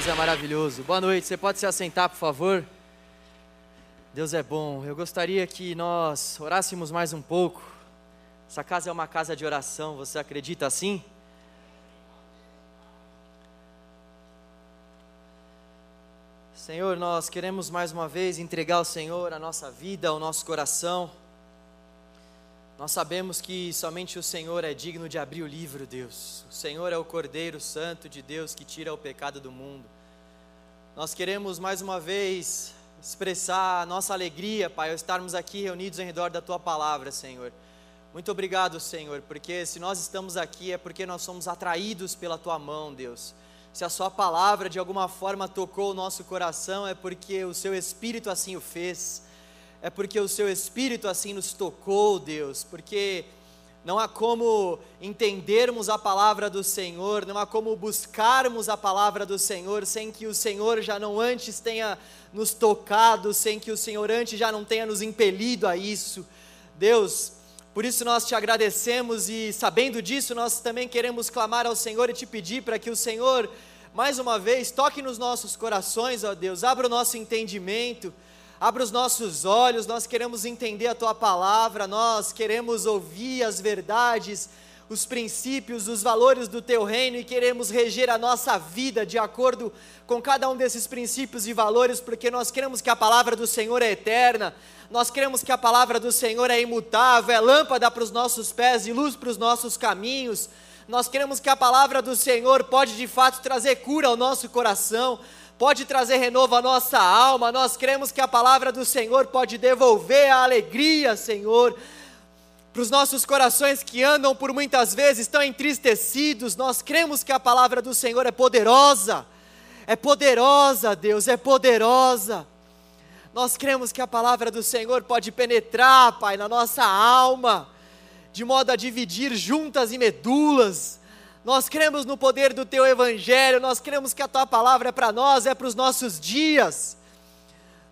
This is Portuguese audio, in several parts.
Deus é maravilhoso. Boa noite, você pode se assentar, por favor? Deus é bom. Eu gostaria que nós orássemos mais um pouco. Essa casa é uma casa de oração, você acredita assim? Senhor, nós queremos mais uma vez entregar ao Senhor a nossa vida, o nosso coração. Nós sabemos que somente o Senhor é digno de abrir o livro, Deus. O Senhor é o Cordeiro Santo de Deus que tira o pecado do mundo. Nós queremos mais uma vez expressar a nossa alegria, Pai, ao estarmos aqui reunidos em redor da Tua palavra, Senhor. Muito obrigado, Senhor, porque se nós estamos aqui é porque nós somos atraídos pela Tua mão, Deus. Se a Sua palavra de alguma forma tocou o nosso coração, é porque o Seu Espírito assim o fez é porque o seu Espírito assim nos tocou, Deus, porque não há como entendermos a palavra do Senhor, não há como buscarmos a palavra do Senhor sem que o Senhor já não antes tenha nos tocado, sem que o Senhor antes já não tenha nos impelido a isso. Deus, por isso nós te agradecemos e sabendo disso, nós também queremos clamar ao Senhor e te pedir para que o Senhor, mais uma vez, toque nos nossos corações, ó Deus, abra o nosso entendimento Abra os nossos olhos, nós queremos entender a tua palavra, nós queremos ouvir as verdades, os princípios, os valores do teu reino e queremos reger a nossa vida de acordo com cada um desses princípios e valores, porque nós queremos que a palavra do Senhor é eterna, nós queremos que a palavra do Senhor é imutável, é lâmpada para os nossos pés e luz para os nossos caminhos. Nós queremos que a palavra do Senhor pode de fato trazer cura ao nosso coração pode trazer renovo à nossa alma. Nós cremos que a palavra do Senhor pode devolver a alegria, Senhor, para os nossos corações que andam por muitas vezes estão entristecidos. Nós cremos que a palavra do Senhor é poderosa. É poderosa, Deus, é poderosa. Nós cremos que a palavra do Senhor pode penetrar, Pai, na nossa alma, de modo a dividir juntas e medulas nós cremos no poder do teu evangelho, nós cremos que a tua palavra é para nós, é para os nossos dias.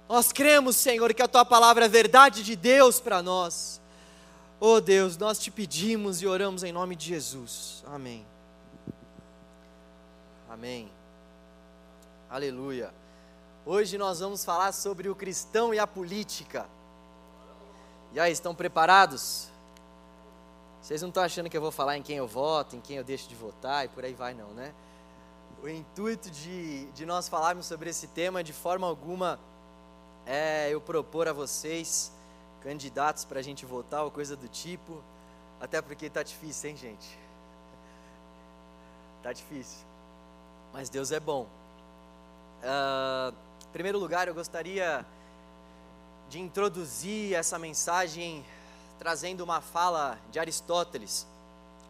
Nós cremos, Senhor, que a tua palavra é verdade de Deus para nós. Oh Deus, nós te pedimos e oramos em nome de Jesus. Amém. Amém. Aleluia. Hoje nós vamos falar sobre o cristão e a política. E aí, estão preparados? Vocês não estão achando que eu vou falar em quem eu voto, em quem eu deixo de votar e por aí vai, não, né? O intuito de, de nós falarmos sobre esse tema, de forma alguma, é eu propor a vocês candidatos para a gente votar ou coisa do tipo, até porque está difícil, hein, gente? Está difícil. Mas Deus é bom. Uh, em primeiro lugar, eu gostaria de introduzir essa mensagem trazendo uma fala de Aristóteles.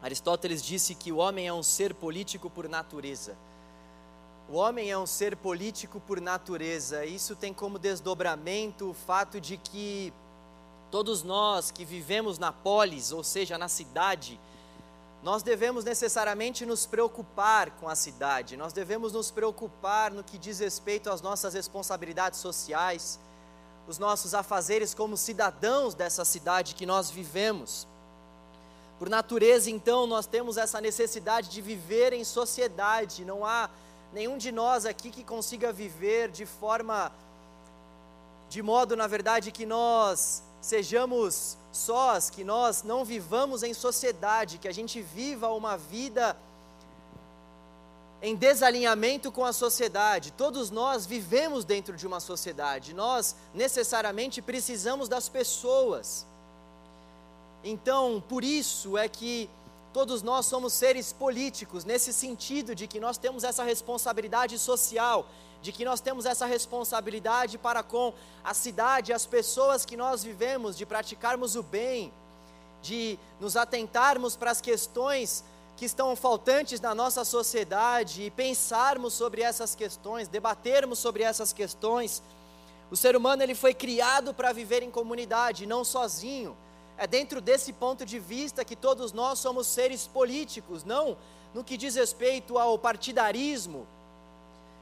Aristóteles disse que o homem é um ser político por natureza. O homem é um ser político por natureza. Isso tem como desdobramento o fato de que todos nós que vivemos na polis, ou seja, na cidade, nós devemos necessariamente nos preocupar com a cidade, nós devemos nos preocupar no que diz respeito às nossas responsabilidades sociais, os nossos afazeres como cidadãos dessa cidade que nós vivemos. Por natureza, então, nós temos essa necessidade de viver em sociedade. Não há nenhum de nós aqui que consiga viver de forma, de modo, na verdade, que nós sejamos sós, que nós não vivamos em sociedade, que a gente viva uma vida em desalinhamento com a sociedade. Todos nós vivemos dentro de uma sociedade, nós necessariamente precisamos das pessoas. Então, por isso é que todos nós somos seres políticos, nesse sentido de que nós temos essa responsabilidade social, de que nós temos essa responsabilidade para com a cidade, as pessoas que nós vivemos, de praticarmos o bem, de nos atentarmos para as questões que estão faltantes na nossa sociedade e pensarmos sobre essas questões, debatermos sobre essas questões. O ser humano ele foi criado para viver em comunidade, não sozinho. É dentro desse ponto de vista que todos nós somos seres políticos, não no que diz respeito ao partidarismo,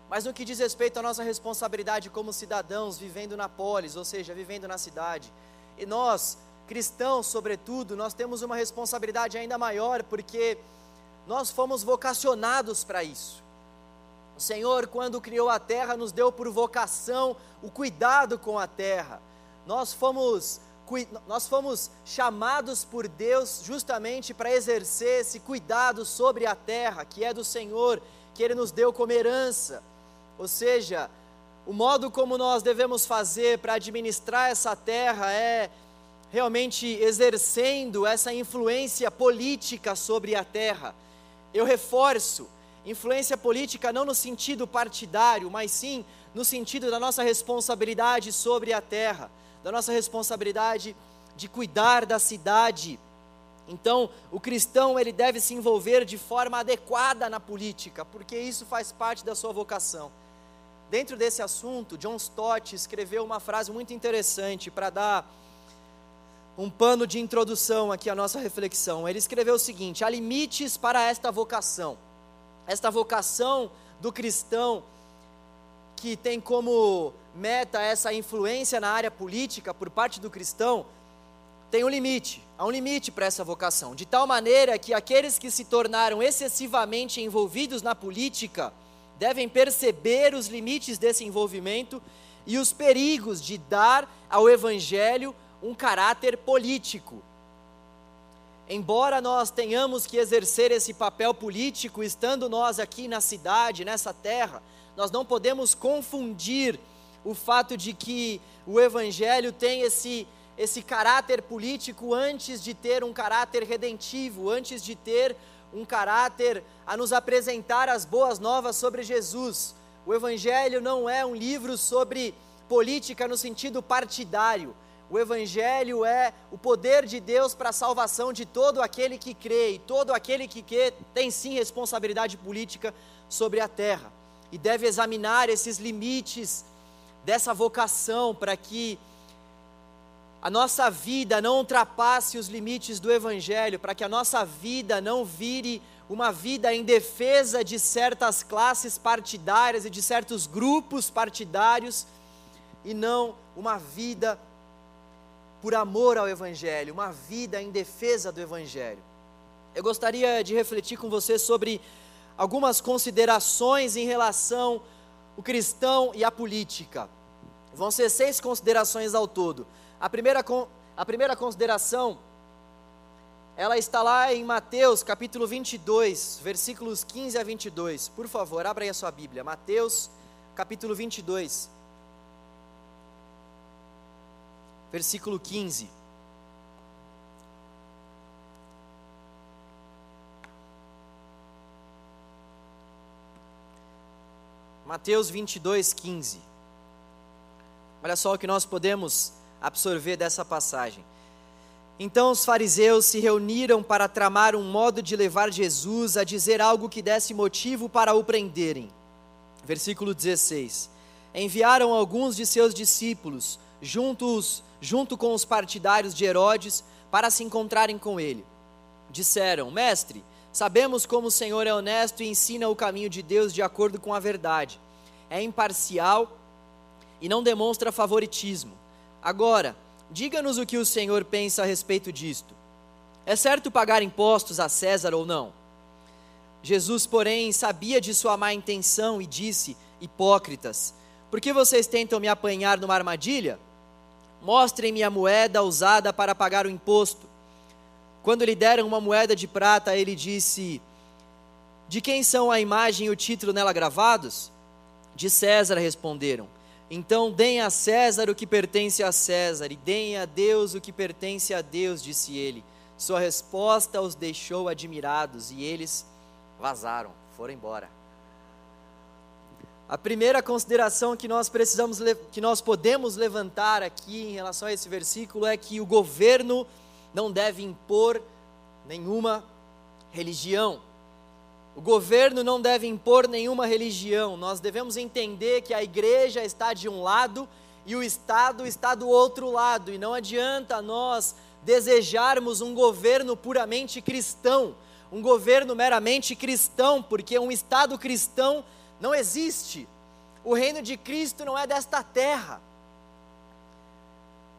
mas no que diz respeito à nossa responsabilidade como cidadãos vivendo na polis, ou seja, vivendo na cidade. E nós, cristãos, sobretudo, nós temos uma responsabilidade ainda maior, porque nós fomos vocacionados para isso. O Senhor, quando criou a terra, nos deu por vocação o cuidado com a terra. Nós fomos, nós fomos chamados por Deus justamente para exercer esse cuidado sobre a terra, que é do Senhor, que Ele nos deu como herança. Ou seja, o modo como nós devemos fazer para administrar essa terra é realmente exercendo essa influência política sobre a terra. Eu reforço, influência política não no sentido partidário, mas sim no sentido da nossa responsabilidade sobre a terra, da nossa responsabilidade de cuidar da cidade. Então, o cristão ele deve se envolver de forma adequada na política, porque isso faz parte da sua vocação. Dentro desse assunto, John Stott escreveu uma frase muito interessante para dar um pano de introdução aqui à nossa reflexão. Ele escreveu o seguinte: há limites para esta vocação. Esta vocação do cristão que tem como meta essa influência na área política por parte do cristão, tem um limite, há um limite para essa vocação, de tal maneira que aqueles que se tornaram excessivamente envolvidos na política devem perceber os limites desse envolvimento e os perigos de dar ao evangelho um caráter político. Embora nós tenhamos que exercer esse papel político, estando nós aqui na cidade, nessa terra, nós não podemos confundir o fato de que o Evangelho tem esse, esse caráter político antes de ter um caráter redentivo, antes de ter um caráter a nos apresentar as boas novas sobre Jesus. O Evangelho não é um livro sobre política no sentido partidário. O Evangelho é o poder de Deus para a salvação de todo aquele que crê, e todo aquele que crê tem sim responsabilidade política sobre a terra, e deve examinar esses limites dessa vocação para que a nossa vida não ultrapasse os limites do Evangelho, para que a nossa vida não vire uma vida em defesa de certas classes partidárias e de certos grupos partidários, e não uma vida por amor ao Evangelho, uma vida em defesa do Evangelho. Eu gostaria de refletir com você sobre algumas considerações em relação ao cristão e a política. Vão ser seis considerações ao todo. A primeira, a primeira consideração, ela está lá em Mateus capítulo 22, versículos 15 a 22. Por favor, abra aí a sua Bíblia. Mateus capítulo 22. Versículo 15. Mateus 22, 15. Olha só o que nós podemos absorver dessa passagem. Então os fariseus se reuniram para tramar um modo de levar Jesus a dizer algo que desse motivo para o prenderem. Versículo 16. Enviaram alguns de seus discípulos, juntos junto com os partidários de Herodes, para se encontrarem com ele. Disseram: Mestre, sabemos como o Senhor é honesto e ensina o caminho de Deus de acordo com a verdade. É imparcial e não demonstra favoritismo. Agora, diga-nos o que o Senhor pensa a respeito disto. É certo pagar impostos a César ou não? Jesus, porém, sabia de sua má intenção e disse: Hipócritas, por que vocês tentam me apanhar numa armadilha? Mostrem-me a moeda usada para pagar o imposto. Quando lhe deram uma moeda de prata, ele disse: De quem são a imagem e o título nela gravados? De César responderam. Então deem a César o que pertence a César, e deem a Deus o que pertence a Deus, disse ele. Sua resposta os deixou admirados, e eles vazaram, foram embora. A primeira consideração que nós precisamos que nós podemos levantar aqui em relação a esse versículo é que o governo não deve impor nenhuma religião. O governo não deve impor nenhuma religião. Nós devemos entender que a igreja está de um lado e o Estado está do outro lado, e não adianta nós desejarmos um governo puramente cristão, um governo meramente cristão, porque um Estado cristão não existe. O reino de Cristo não é desta terra.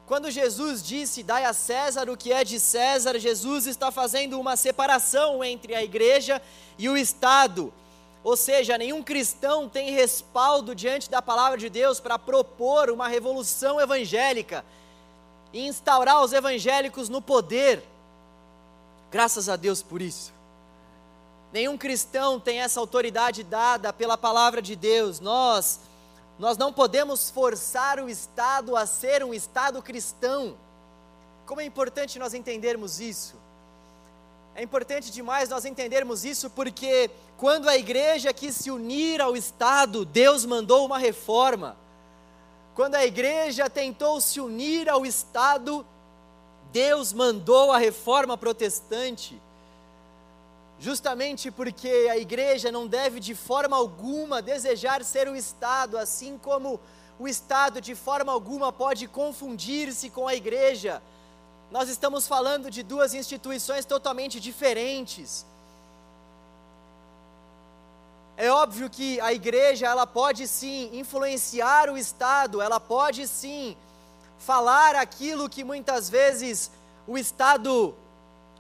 Quando Jesus disse: Dai a César o que é de César, Jesus está fazendo uma separação entre a igreja e o Estado. Ou seja, nenhum cristão tem respaldo diante da palavra de Deus para propor uma revolução evangélica e instaurar os evangélicos no poder. Graças a Deus por isso. Nenhum cristão tem essa autoridade dada pela palavra de Deus. Nós nós não podemos forçar o Estado a ser um Estado cristão. Como é importante nós entendermos isso. É importante demais nós entendermos isso porque quando a igreja quis se unir ao Estado, Deus mandou uma reforma. Quando a igreja tentou se unir ao Estado, Deus mandou a reforma protestante justamente porque a igreja não deve de forma alguma desejar ser o Estado, assim como o Estado de forma alguma pode confundir-se com a igreja. Nós estamos falando de duas instituições totalmente diferentes. É óbvio que a igreja, ela pode sim influenciar o Estado, ela pode sim falar aquilo que muitas vezes o Estado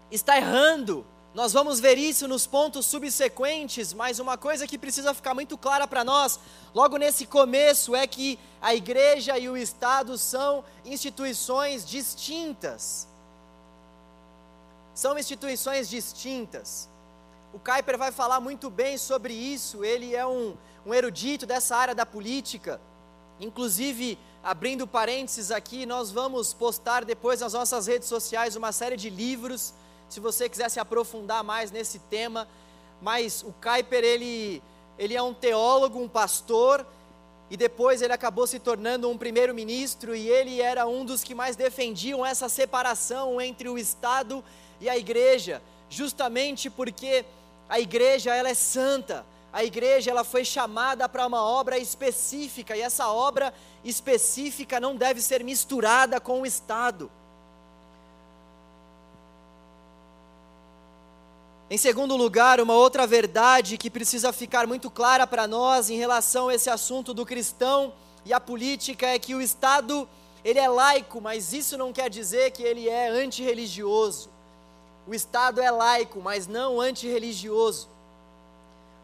está errando, nós vamos ver isso nos pontos subsequentes, mas uma coisa que precisa ficar muito clara para nós, logo nesse começo, é que a igreja e o Estado são instituições distintas. São instituições distintas. O Kuyper vai falar muito bem sobre isso, ele é um, um erudito dessa área da política. Inclusive, abrindo parênteses aqui, nós vamos postar depois nas nossas redes sociais uma série de livros se você quiser se aprofundar mais nesse tema. Mas o Kuyper, ele, ele é um teólogo, um pastor, e depois ele acabou se tornando um primeiro-ministro, e ele era um dos que mais defendiam essa separação entre o Estado e a igreja, justamente porque a igreja ela é santa, a igreja ela foi chamada para uma obra específica, e essa obra específica não deve ser misturada com o Estado. Em segundo lugar, uma outra verdade que precisa ficar muito clara para nós em relação a esse assunto do cristão e a política é que o Estado, ele é laico, mas isso não quer dizer que ele é antirreligioso. O Estado é laico, mas não antirreligioso.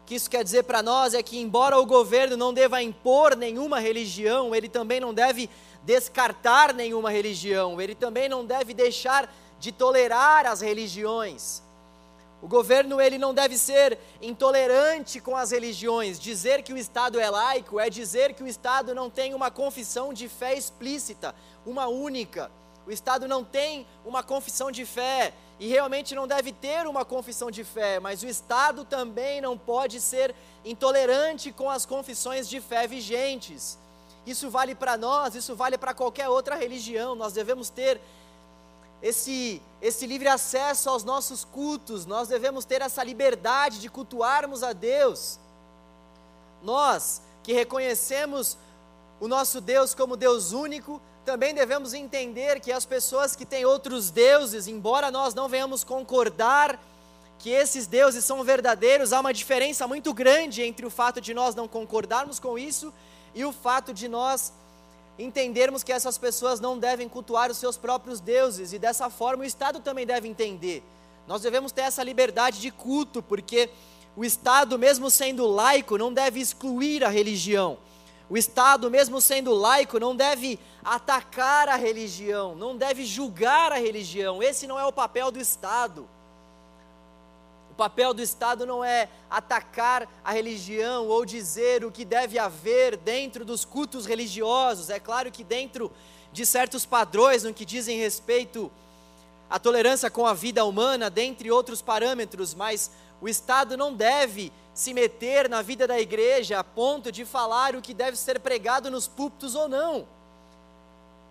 O que isso quer dizer para nós é que, embora o governo não deva impor nenhuma religião, ele também não deve descartar nenhuma religião, ele também não deve deixar de tolerar as religiões. O governo ele não deve ser intolerante com as religiões. Dizer que o Estado é laico é dizer que o Estado não tem uma confissão de fé explícita, uma única. O Estado não tem uma confissão de fé e realmente não deve ter uma confissão de fé, mas o Estado também não pode ser intolerante com as confissões de fé vigentes. Isso vale para nós, isso vale para qualquer outra religião. Nós devemos ter esse, esse livre acesso aos nossos cultos, nós devemos ter essa liberdade de cultuarmos a Deus. Nós que reconhecemos o nosso Deus como Deus único, também devemos entender que as pessoas que têm outros deuses, embora nós não venhamos concordar que esses deuses são verdadeiros, há uma diferença muito grande entre o fato de nós não concordarmos com isso e o fato de nós entendermos que essas pessoas não devem cultuar os seus próprios deuses, e dessa forma o Estado também deve entender. Nós devemos ter essa liberdade de culto, porque o Estado, mesmo sendo laico, não deve excluir a religião. O Estado, mesmo sendo laico, não deve atacar a religião, não deve julgar a religião. Esse não é o papel do Estado. O papel do Estado não é atacar a religião ou dizer o que deve haver dentro dos cultos religiosos. É claro que dentro de certos padrões no que dizem respeito à tolerância com a vida humana, dentre outros parâmetros, mas o Estado não deve se meter na vida da igreja a ponto de falar o que deve ser pregado nos púlpitos ou não.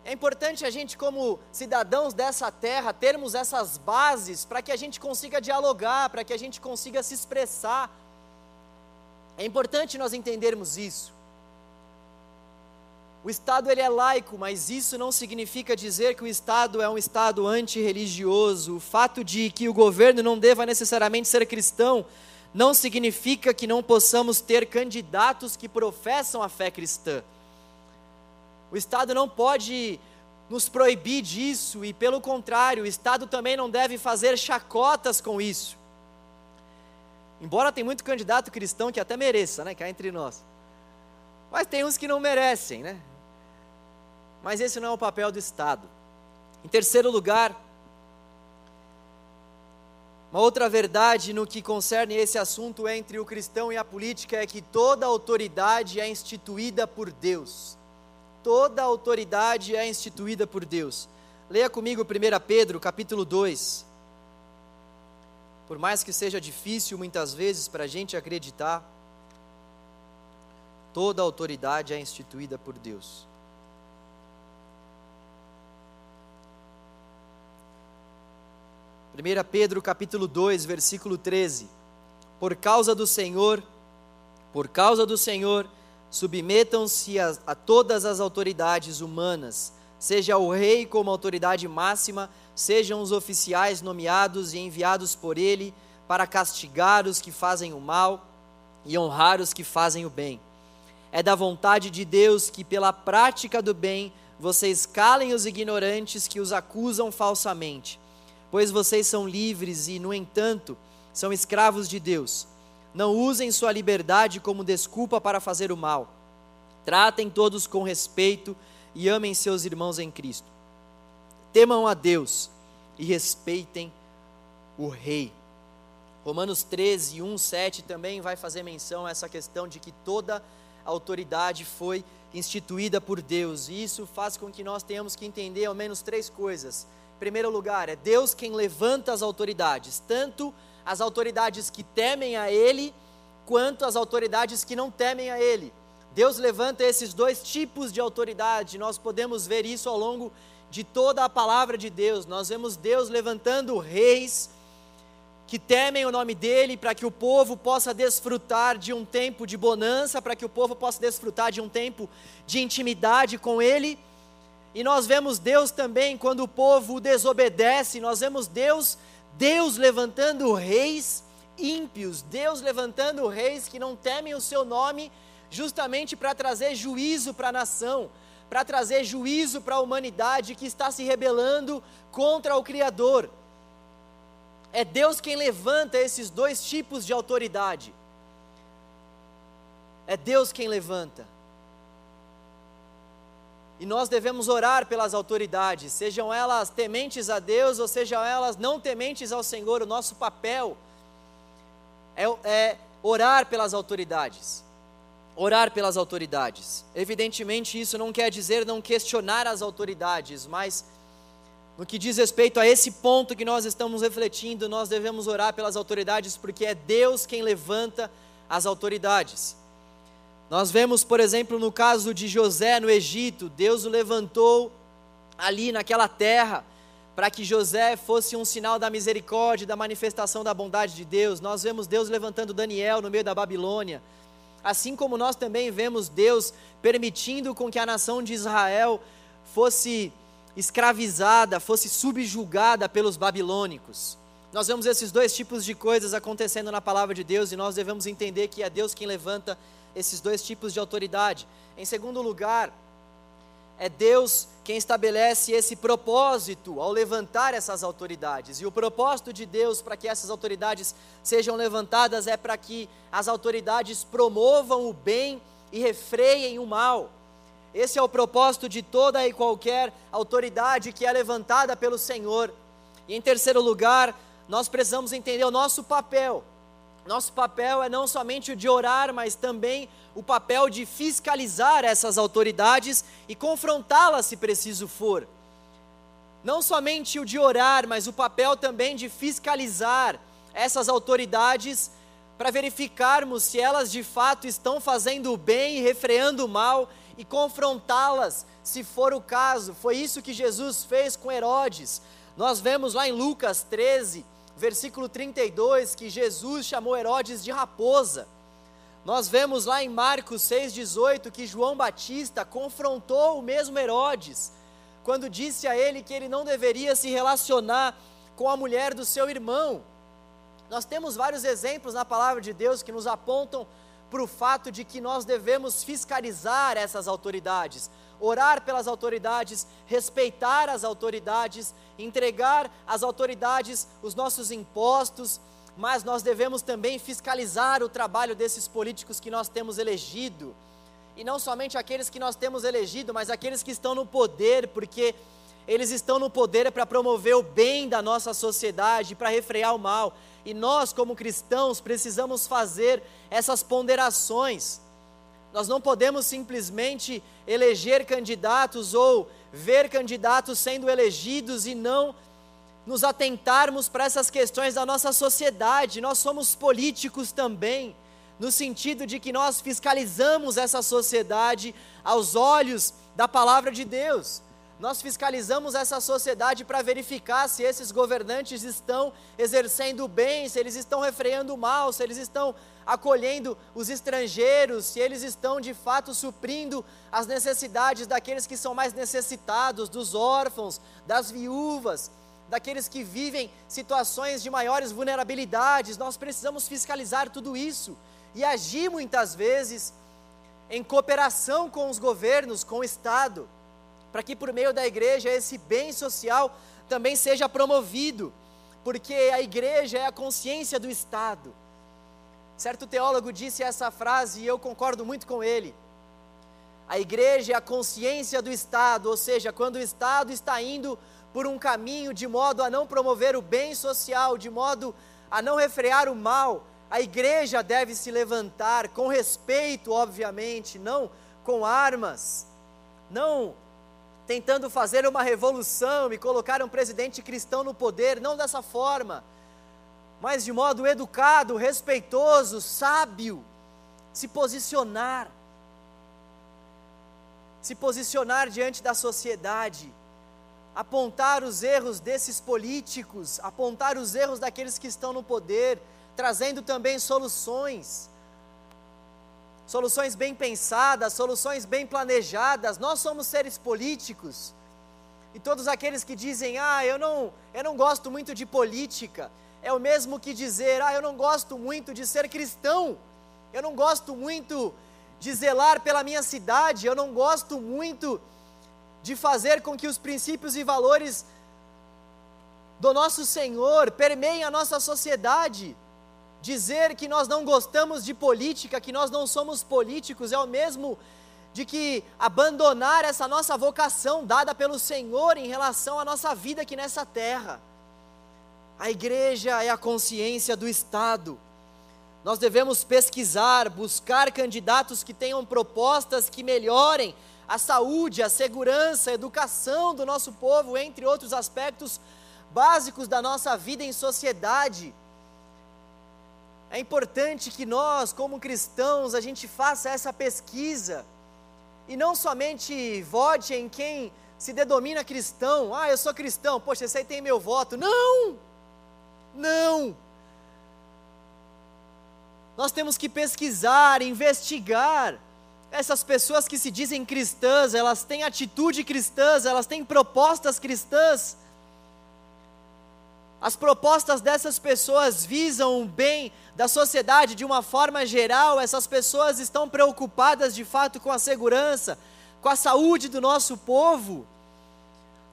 É importante a gente, como cidadãos dessa terra, termos essas bases para que a gente consiga dialogar, para que a gente consiga se expressar. É importante nós entendermos isso. O Estado ele é laico, mas isso não significa dizer que o Estado é um Estado antirreligioso. O fato de que o governo não deva necessariamente ser cristão não significa que não possamos ter candidatos que professam a fé cristã. O Estado não pode nos proibir disso e, pelo contrário, o Estado também não deve fazer chacotas com isso. Embora tem muito candidato cristão que até mereça, né? Que é entre nós. Mas tem uns que não merecem, né? Mas esse não é o papel do Estado. Em terceiro lugar, uma outra verdade no que concerne esse assunto entre o cristão e a política é que toda autoridade é instituída por Deus. Toda autoridade é instituída por Deus. Leia comigo 1 Pedro, capítulo 2. Por mais que seja difícil muitas vezes para a gente acreditar, toda autoridade é instituída por Deus. 1 Pedro capítulo 2, versículo 13. Por causa do Senhor, por causa do Senhor, submetam-se a, a, todas as autoridades humanas, seja o rei como autoridade máxima, sejam os oficiais nomeados e enviados por ele para castigar os que fazem o mal e honrar os que fazem o bem. É da vontade de Deus que, pela prática do bem, vocês calem os ignorantes que os acusam falsamente pois vocês são livres e, no entanto, são escravos de Deus. Não usem sua liberdade como desculpa para fazer o mal. Tratem todos com respeito e amem seus irmãos em Cristo. Temam a Deus e respeitem o Rei. Romanos 13, 1, 7 também vai fazer menção a essa questão de que toda autoridade foi instituída por Deus. E isso faz com que nós tenhamos que entender ao menos três coisas primeiro lugar, é Deus quem levanta as autoridades, tanto as autoridades que temem a Ele, quanto as autoridades que não temem a Ele. Deus levanta esses dois tipos de autoridade, nós podemos ver isso ao longo de toda a palavra de Deus. Nós vemos Deus levantando reis que temem o nome dele, para que o povo possa desfrutar de um tempo de bonança, para que o povo possa desfrutar de um tempo de intimidade com ele e nós vemos Deus também quando o povo desobedece, nós vemos Deus, Deus levantando reis ímpios, Deus levantando reis que não temem o seu nome, justamente para trazer juízo para a nação, para trazer juízo para a humanidade que está se rebelando contra o Criador. É Deus quem levanta esses dois tipos de autoridade. É Deus quem levanta. E nós devemos orar pelas autoridades, sejam elas tementes a Deus ou sejam elas não tementes ao Senhor. O nosso papel é, é orar pelas autoridades. Orar pelas autoridades. Evidentemente, isso não quer dizer não questionar as autoridades, mas no que diz respeito a esse ponto que nós estamos refletindo, nós devemos orar pelas autoridades, porque é Deus quem levanta as autoridades. Nós vemos, por exemplo, no caso de José no Egito, Deus o levantou ali naquela terra para que José fosse um sinal da misericórdia, da manifestação da bondade de Deus. Nós vemos Deus levantando Daniel no meio da Babilônia. Assim como nós também vemos Deus permitindo com que a nação de Israel fosse escravizada, fosse subjugada pelos babilônicos. Nós vemos esses dois tipos de coisas acontecendo na palavra de Deus e nós devemos entender que é Deus quem levanta esses dois tipos de autoridade. Em segundo lugar, é Deus quem estabelece esse propósito ao levantar essas autoridades. E o propósito de Deus para que essas autoridades sejam levantadas é para que as autoridades promovam o bem e refreiem o mal. Esse é o propósito de toda e qualquer autoridade que é levantada pelo Senhor. E em terceiro lugar, nós precisamos entender o nosso papel nosso papel é não somente o de orar, mas também o papel de fiscalizar essas autoridades e confrontá-las se preciso for. Não somente o de orar, mas o papel também de fiscalizar essas autoridades para verificarmos se elas de fato estão fazendo o bem e refreando o mal e confrontá-las, se for o caso. Foi isso que Jesus fez com Herodes. Nós vemos lá em Lucas 13, versículo 32, que Jesus chamou Herodes de raposa. Nós vemos lá em Marcos 6,18 que João Batista confrontou o mesmo Herodes, quando disse a ele que ele não deveria se relacionar com a mulher do seu irmão. Nós temos vários exemplos na palavra de Deus que nos apontam para o fato de que nós devemos fiscalizar essas autoridades, orar pelas autoridades, respeitar as autoridades, entregar às autoridades os nossos impostos, mas nós devemos também fiscalizar o trabalho desses políticos que nós temos elegido. E não somente aqueles que nós temos elegido, mas aqueles que estão no poder, porque eles estão no poder para promover o bem da nossa sociedade, para refrear o mal. E nós, como cristãos, precisamos fazer essas ponderações. Nós não podemos simplesmente eleger candidatos ou ver candidatos sendo elegidos e não nos atentarmos para essas questões da nossa sociedade. Nós somos políticos também, no sentido de que nós fiscalizamos essa sociedade aos olhos da palavra de Deus. Nós fiscalizamos essa sociedade para verificar se esses governantes estão exercendo bem, se eles estão refreando o mal, se eles estão acolhendo os estrangeiros, se eles estão de fato suprindo as necessidades daqueles que são mais necessitados, dos órfãos, das viúvas, daqueles que vivem situações de maiores vulnerabilidades. Nós precisamos fiscalizar tudo isso e agir muitas vezes em cooperação com os governos, com o Estado para que por meio da igreja esse bem social também seja promovido, porque a igreja é a consciência do Estado. Certo teólogo disse essa frase e eu concordo muito com ele. A igreja é a consciência do Estado, ou seja, quando o Estado está indo por um caminho de modo a não promover o bem social, de modo a não refrear o mal, a igreja deve se levantar com respeito, obviamente, não com armas, não tentando fazer uma revolução e colocar um presidente cristão no poder, não dessa forma, mas de modo educado, respeitoso, sábio, se posicionar, se posicionar diante da sociedade, apontar os erros desses políticos, apontar os erros daqueles que estão no poder, trazendo também soluções soluções bem pensadas, soluções bem planejadas. Nós somos seres políticos. E todos aqueles que dizem: "Ah, eu não, eu não gosto muito de política", é o mesmo que dizer: "Ah, eu não gosto muito de ser cristão". Eu não gosto muito de zelar pela minha cidade, eu não gosto muito de fazer com que os princípios e valores do nosso Senhor permeiem a nossa sociedade. Dizer que nós não gostamos de política, que nós não somos políticos, é o mesmo de que abandonar essa nossa vocação dada pelo Senhor em relação à nossa vida aqui nessa terra. A igreja é a consciência do Estado. Nós devemos pesquisar, buscar candidatos que tenham propostas que melhorem a saúde, a segurança, a educação do nosso povo, entre outros aspectos básicos da nossa vida em sociedade. É importante que nós, como cristãos, a gente faça essa pesquisa e não somente vote em quem se denomina cristão. Ah, eu sou cristão, poxa, esse aí tem meu voto. Não! Não! Nós temos que pesquisar, investigar. Essas pessoas que se dizem cristãs, elas têm atitude cristãs, elas têm propostas cristãs. As propostas dessas pessoas visam o bem da sociedade de uma forma geral, essas pessoas estão preocupadas de fato com a segurança, com a saúde do nosso povo?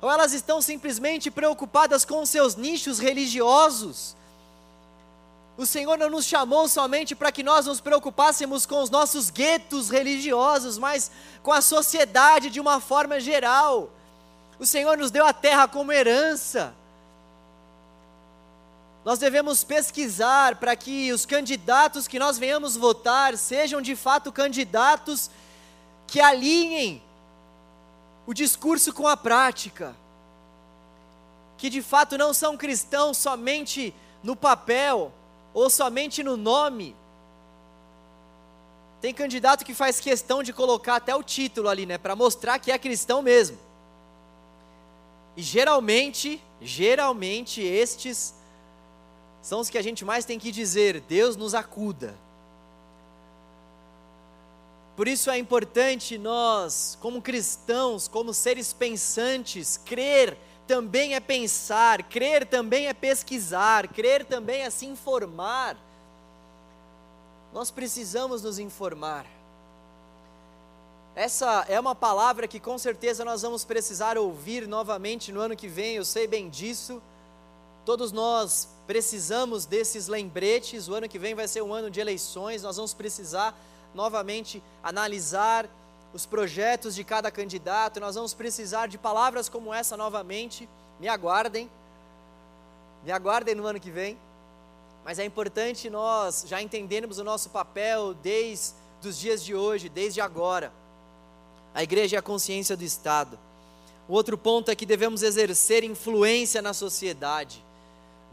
Ou elas estão simplesmente preocupadas com seus nichos religiosos? O Senhor não nos chamou somente para que nós nos preocupássemos com os nossos guetos religiosos, mas com a sociedade de uma forma geral. O Senhor nos deu a terra como herança. Nós devemos pesquisar para que os candidatos que nós venhamos votar sejam de fato candidatos que alinhem o discurso com a prática, que de fato não são cristãos somente no papel ou somente no nome. Tem candidato que faz questão de colocar até o título ali, né, para mostrar que é cristão mesmo. E geralmente, geralmente estes são os que a gente mais tem que dizer: Deus nos acuda. Por isso é importante nós, como cristãos, como seres pensantes, crer também é pensar, crer também é pesquisar, crer também é se informar. Nós precisamos nos informar. Essa é uma palavra que com certeza nós vamos precisar ouvir novamente no ano que vem, eu sei bem disso. Todos nós precisamos desses lembretes. O ano que vem vai ser um ano de eleições, nós vamos precisar novamente analisar os projetos de cada candidato, nós vamos precisar de palavras como essa novamente. Me aguardem, me aguardem no ano que vem. Mas é importante nós já entendermos o nosso papel desde os dias de hoje, desde agora. A igreja é a consciência do Estado. O outro ponto é que devemos exercer influência na sociedade.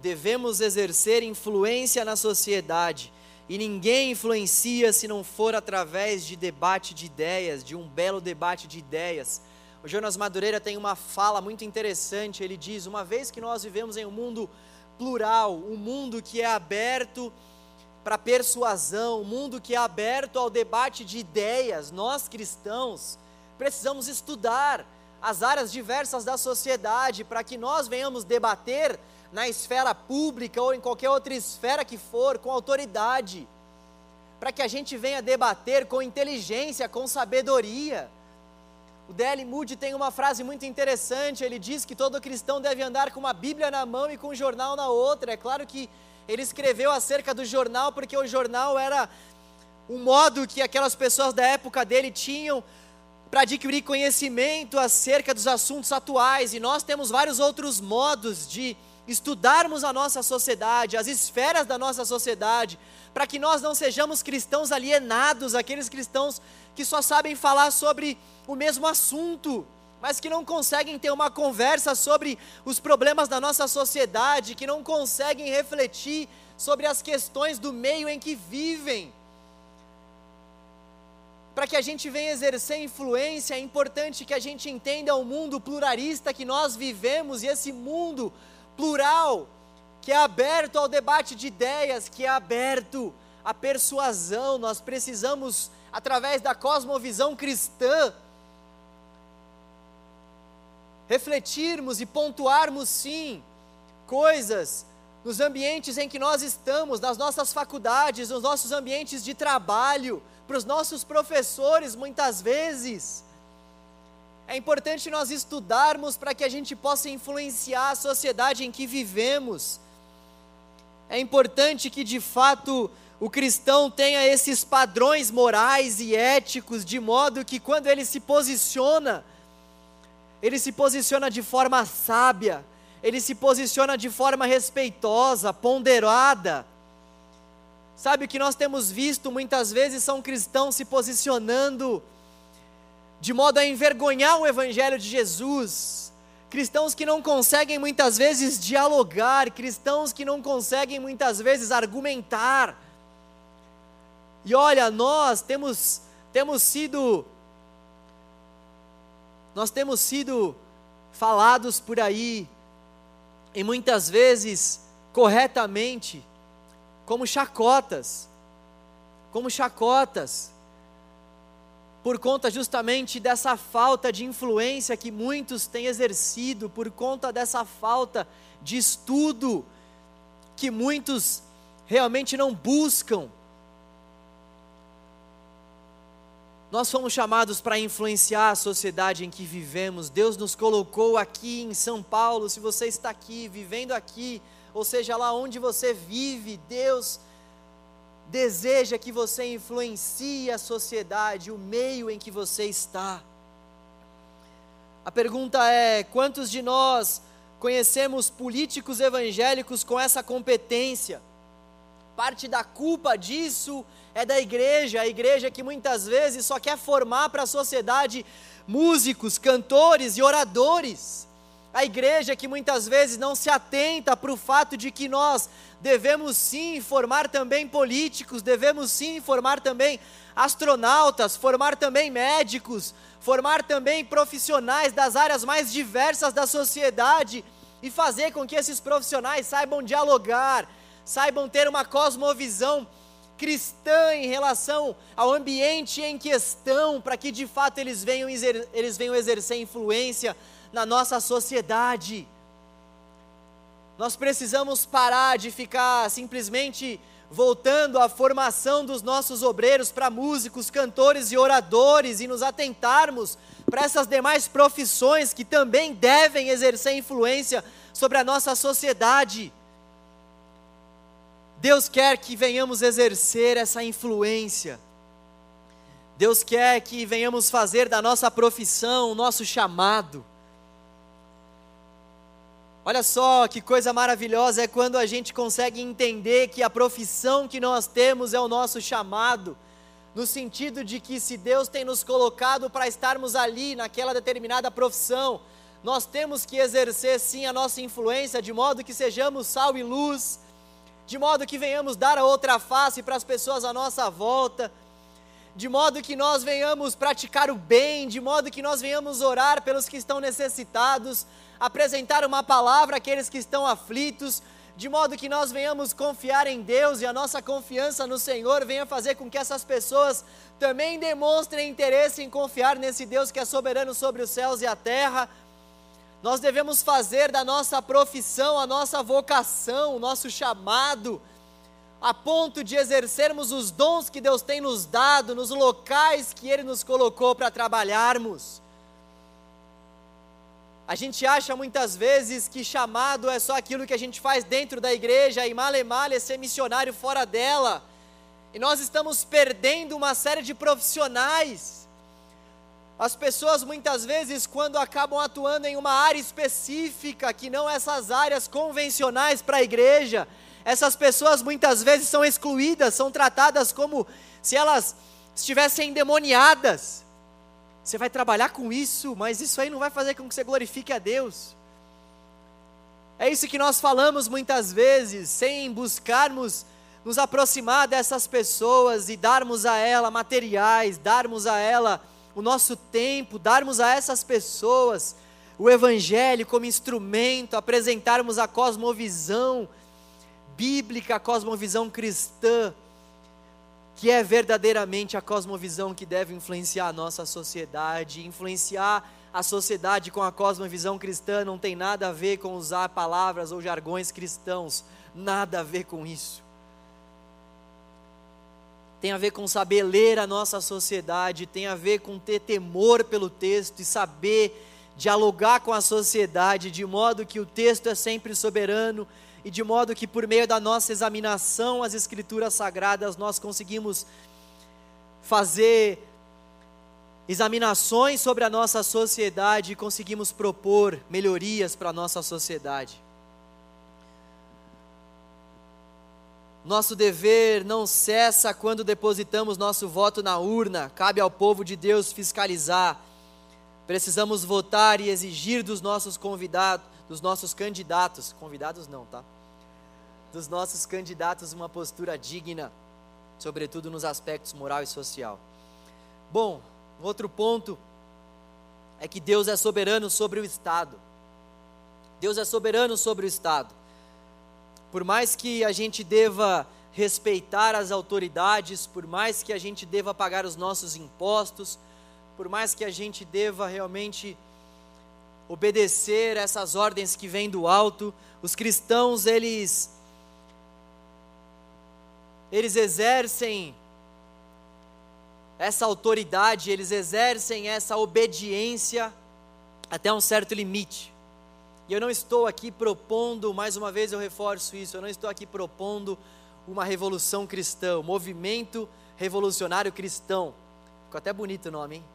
Devemos exercer influência na sociedade. E ninguém influencia se não for através de debate de ideias, de um belo debate de ideias. O Jonas Madureira tem uma fala muito interessante. Ele diz: Uma vez que nós vivemos em um mundo plural, um mundo que é aberto para persuasão, um mundo que é aberto ao debate de ideias, nós cristãos precisamos estudar as áreas diversas da sociedade para que nós venhamos debater na esfera pública ou em qualquer outra esfera que for, com autoridade, para que a gente venha debater com inteligência, com sabedoria. O D.L. Moody tem uma frase muito interessante, ele diz que todo cristão deve andar com uma Bíblia na mão e com um jornal na outra. É claro que ele escreveu acerca do jornal, porque o jornal era um modo que aquelas pessoas da época dele tinham para adquirir conhecimento acerca dos assuntos atuais, e nós temos vários outros modos de estudarmos a nossa sociedade, as esferas da nossa sociedade, para que nós não sejamos cristãos alienados, aqueles cristãos que só sabem falar sobre o mesmo assunto, mas que não conseguem ter uma conversa sobre os problemas da nossa sociedade, que não conseguem refletir sobre as questões do meio em que vivem. Para que a gente venha exercer influência, é importante que a gente entenda o mundo pluralista que nós vivemos e esse mundo plural, que é aberto ao debate de ideias, que é aberto à persuasão. Nós precisamos, através da cosmovisão cristã, refletirmos e pontuarmos sim coisas nos ambientes em que nós estamos, nas nossas faculdades, nos nossos ambientes de trabalho, para os nossos professores, muitas vezes é importante nós estudarmos para que a gente possa influenciar a sociedade em que vivemos. É importante que de fato o cristão tenha esses padrões morais e éticos, de modo que quando ele se posiciona, ele se posiciona de forma sábia, ele se posiciona de forma respeitosa, ponderada. Sabe o que nós temos visto muitas vezes são cristãos se posicionando de modo a envergonhar o Evangelho de Jesus. Cristãos que não conseguem muitas vezes dialogar, cristãos que não conseguem muitas vezes argumentar. E olha, nós temos, temos sido, nós temos sido falados por aí, e muitas vezes corretamente, como chacotas, como chacotas por conta justamente dessa falta de influência que muitos têm exercido, por conta dessa falta de estudo que muitos realmente não buscam. Nós fomos chamados para influenciar a sociedade em que vivemos. Deus nos colocou aqui em São Paulo. Se você está aqui, vivendo aqui, ou seja, lá onde você vive, Deus deseja que você influencie a sociedade, o meio em que você está. A pergunta é: quantos de nós conhecemos políticos evangélicos com essa competência? Parte da culpa disso é da igreja, a igreja que muitas vezes só quer formar para a sociedade músicos, cantores e oradores. A igreja que muitas vezes não se atenta para o fato de que nós devemos sim formar também políticos, devemos sim formar também astronautas, formar também médicos, formar também profissionais das áreas mais diversas da sociedade e fazer com que esses profissionais saibam dialogar, saibam ter uma cosmovisão cristã em relação ao ambiente em questão, para que de fato eles venham, eles venham exercer influência na nossa sociedade. Nós precisamos parar de ficar simplesmente voltando à formação dos nossos obreiros para músicos, cantores e oradores e nos atentarmos para essas demais profissões que também devem exercer influência sobre a nossa sociedade. Deus quer que venhamos exercer essa influência. Deus quer que venhamos fazer da nossa profissão o nosso chamado. Olha só que coisa maravilhosa é quando a gente consegue entender que a profissão que nós temos é o nosso chamado, no sentido de que se Deus tem nos colocado para estarmos ali naquela determinada profissão, nós temos que exercer sim a nossa influência de modo que sejamos sal e luz de modo que venhamos dar a outra face para as pessoas à nossa volta, de modo que nós venhamos praticar o bem, de modo que nós venhamos orar pelos que estão necessitados, apresentar uma palavra àqueles que estão aflitos, de modo que nós venhamos confiar em Deus e a nossa confiança no Senhor venha fazer com que essas pessoas também demonstrem interesse em confiar nesse Deus que é soberano sobre os céus e a terra. Nós devemos fazer da nossa profissão a nossa vocação, o nosso chamado, a ponto de exercermos os dons que Deus tem nos dado nos locais que Ele nos colocou para trabalharmos. A gente acha muitas vezes que chamado é só aquilo que a gente faz dentro da igreja e male male é ser missionário fora dela. E nós estamos perdendo uma série de profissionais as pessoas muitas vezes, quando acabam atuando em uma área específica, que não essas áreas convencionais para a igreja, essas pessoas muitas vezes são excluídas, são tratadas como se elas estivessem endemoniadas. Você vai trabalhar com isso, mas isso aí não vai fazer com que você glorifique a Deus. É isso que nós falamos muitas vezes, sem buscarmos nos aproximar dessas pessoas e darmos a ela materiais, darmos a ela o nosso tempo, darmos a essas pessoas o Evangelho como instrumento, apresentarmos a cosmovisão bíblica, a cosmovisão cristã, que é verdadeiramente a cosmovisão que deve influenciar a nossa sociedade. Influenciar a sociedade com a cosmovisão cristã não tem nada a ver com usar palavras ou jargões cristãos, nada a ver com isso tem a ver com saber ler a nossa sociedade, tem a ver com ter temor pelo texto e saber dialogar com a sociedade de modo que o texto é sempre soberano e de modo que por meio da nossa examinação às escrituras sagradas nós conseguimos fazer examinações sobre a nossa sociedade e conseguimos propor melhorias para a nossa sociedade. Nosso dever não cessa quando depositamos nosso voto na urna, cabe ao povo de Deus fiscalizar. Precisamos votar e exigir dos nossos convidados, dos nossos candidatos, convidados não, tá? Dos nossos candidatos uma postura digna, sobretudo nos aspectos moral e social. Bom, outro ponto é que Deus é soberano sobre o Estado. Deus é soberano sobre o Estado. Por mais que a gente deva respeitar as autoridades, por mais que a gente deva pagar os nossos impostos, por mais que a gente deva realmente obedecer essas ordens que vêm do alto, os cristãos eles eles exercem essa autoridade, eles exercem essa obediência até um certo limite. E eu não estou aqui propondo, mais uma vez eu reforço isso, eu não estou aqui propondo uma revolução cristã, um movimento revolucionário cristão. Ficou até bonito o nome, hein?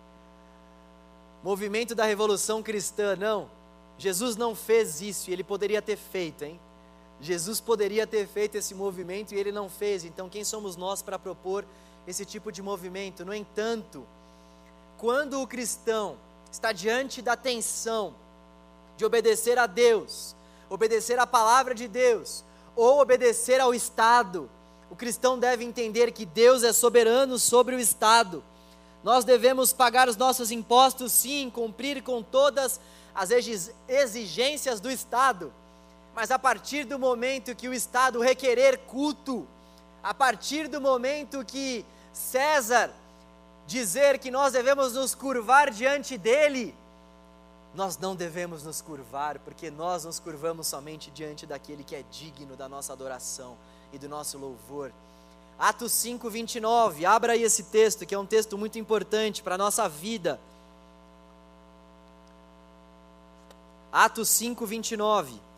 Movimento da Revolução Cristã, não. Jesus não fez isso e ele poderia ter feito, hein? Jesus poderia ter feito esse movimento e ele não fez. Então, quem somos nós para propor esse tipo de movimento? No entanto, quando o cristão está diante da tensão de obedecer a Deus, obedecer a palavra de Deus, ou obedecer ao Estado. O cristão deve entender que Deus é soberano sobre o Estado. Nós devemos pagar os nossos impostos, sim, cumprir com todas as exigências do Estado. Mas a partir do momento que o Estado requerer culto, a partir do momento que César dizer que nós devemos nos curvar diante dele, nós não devemos nos curvar, porque nós nos curvamos somente diante daquele que é digno da nossa adoração e do nosso louvor. Atos 5, 29, abra aí esse texto, que é um texto muito importante para a nossa vida. Atos 5, 29.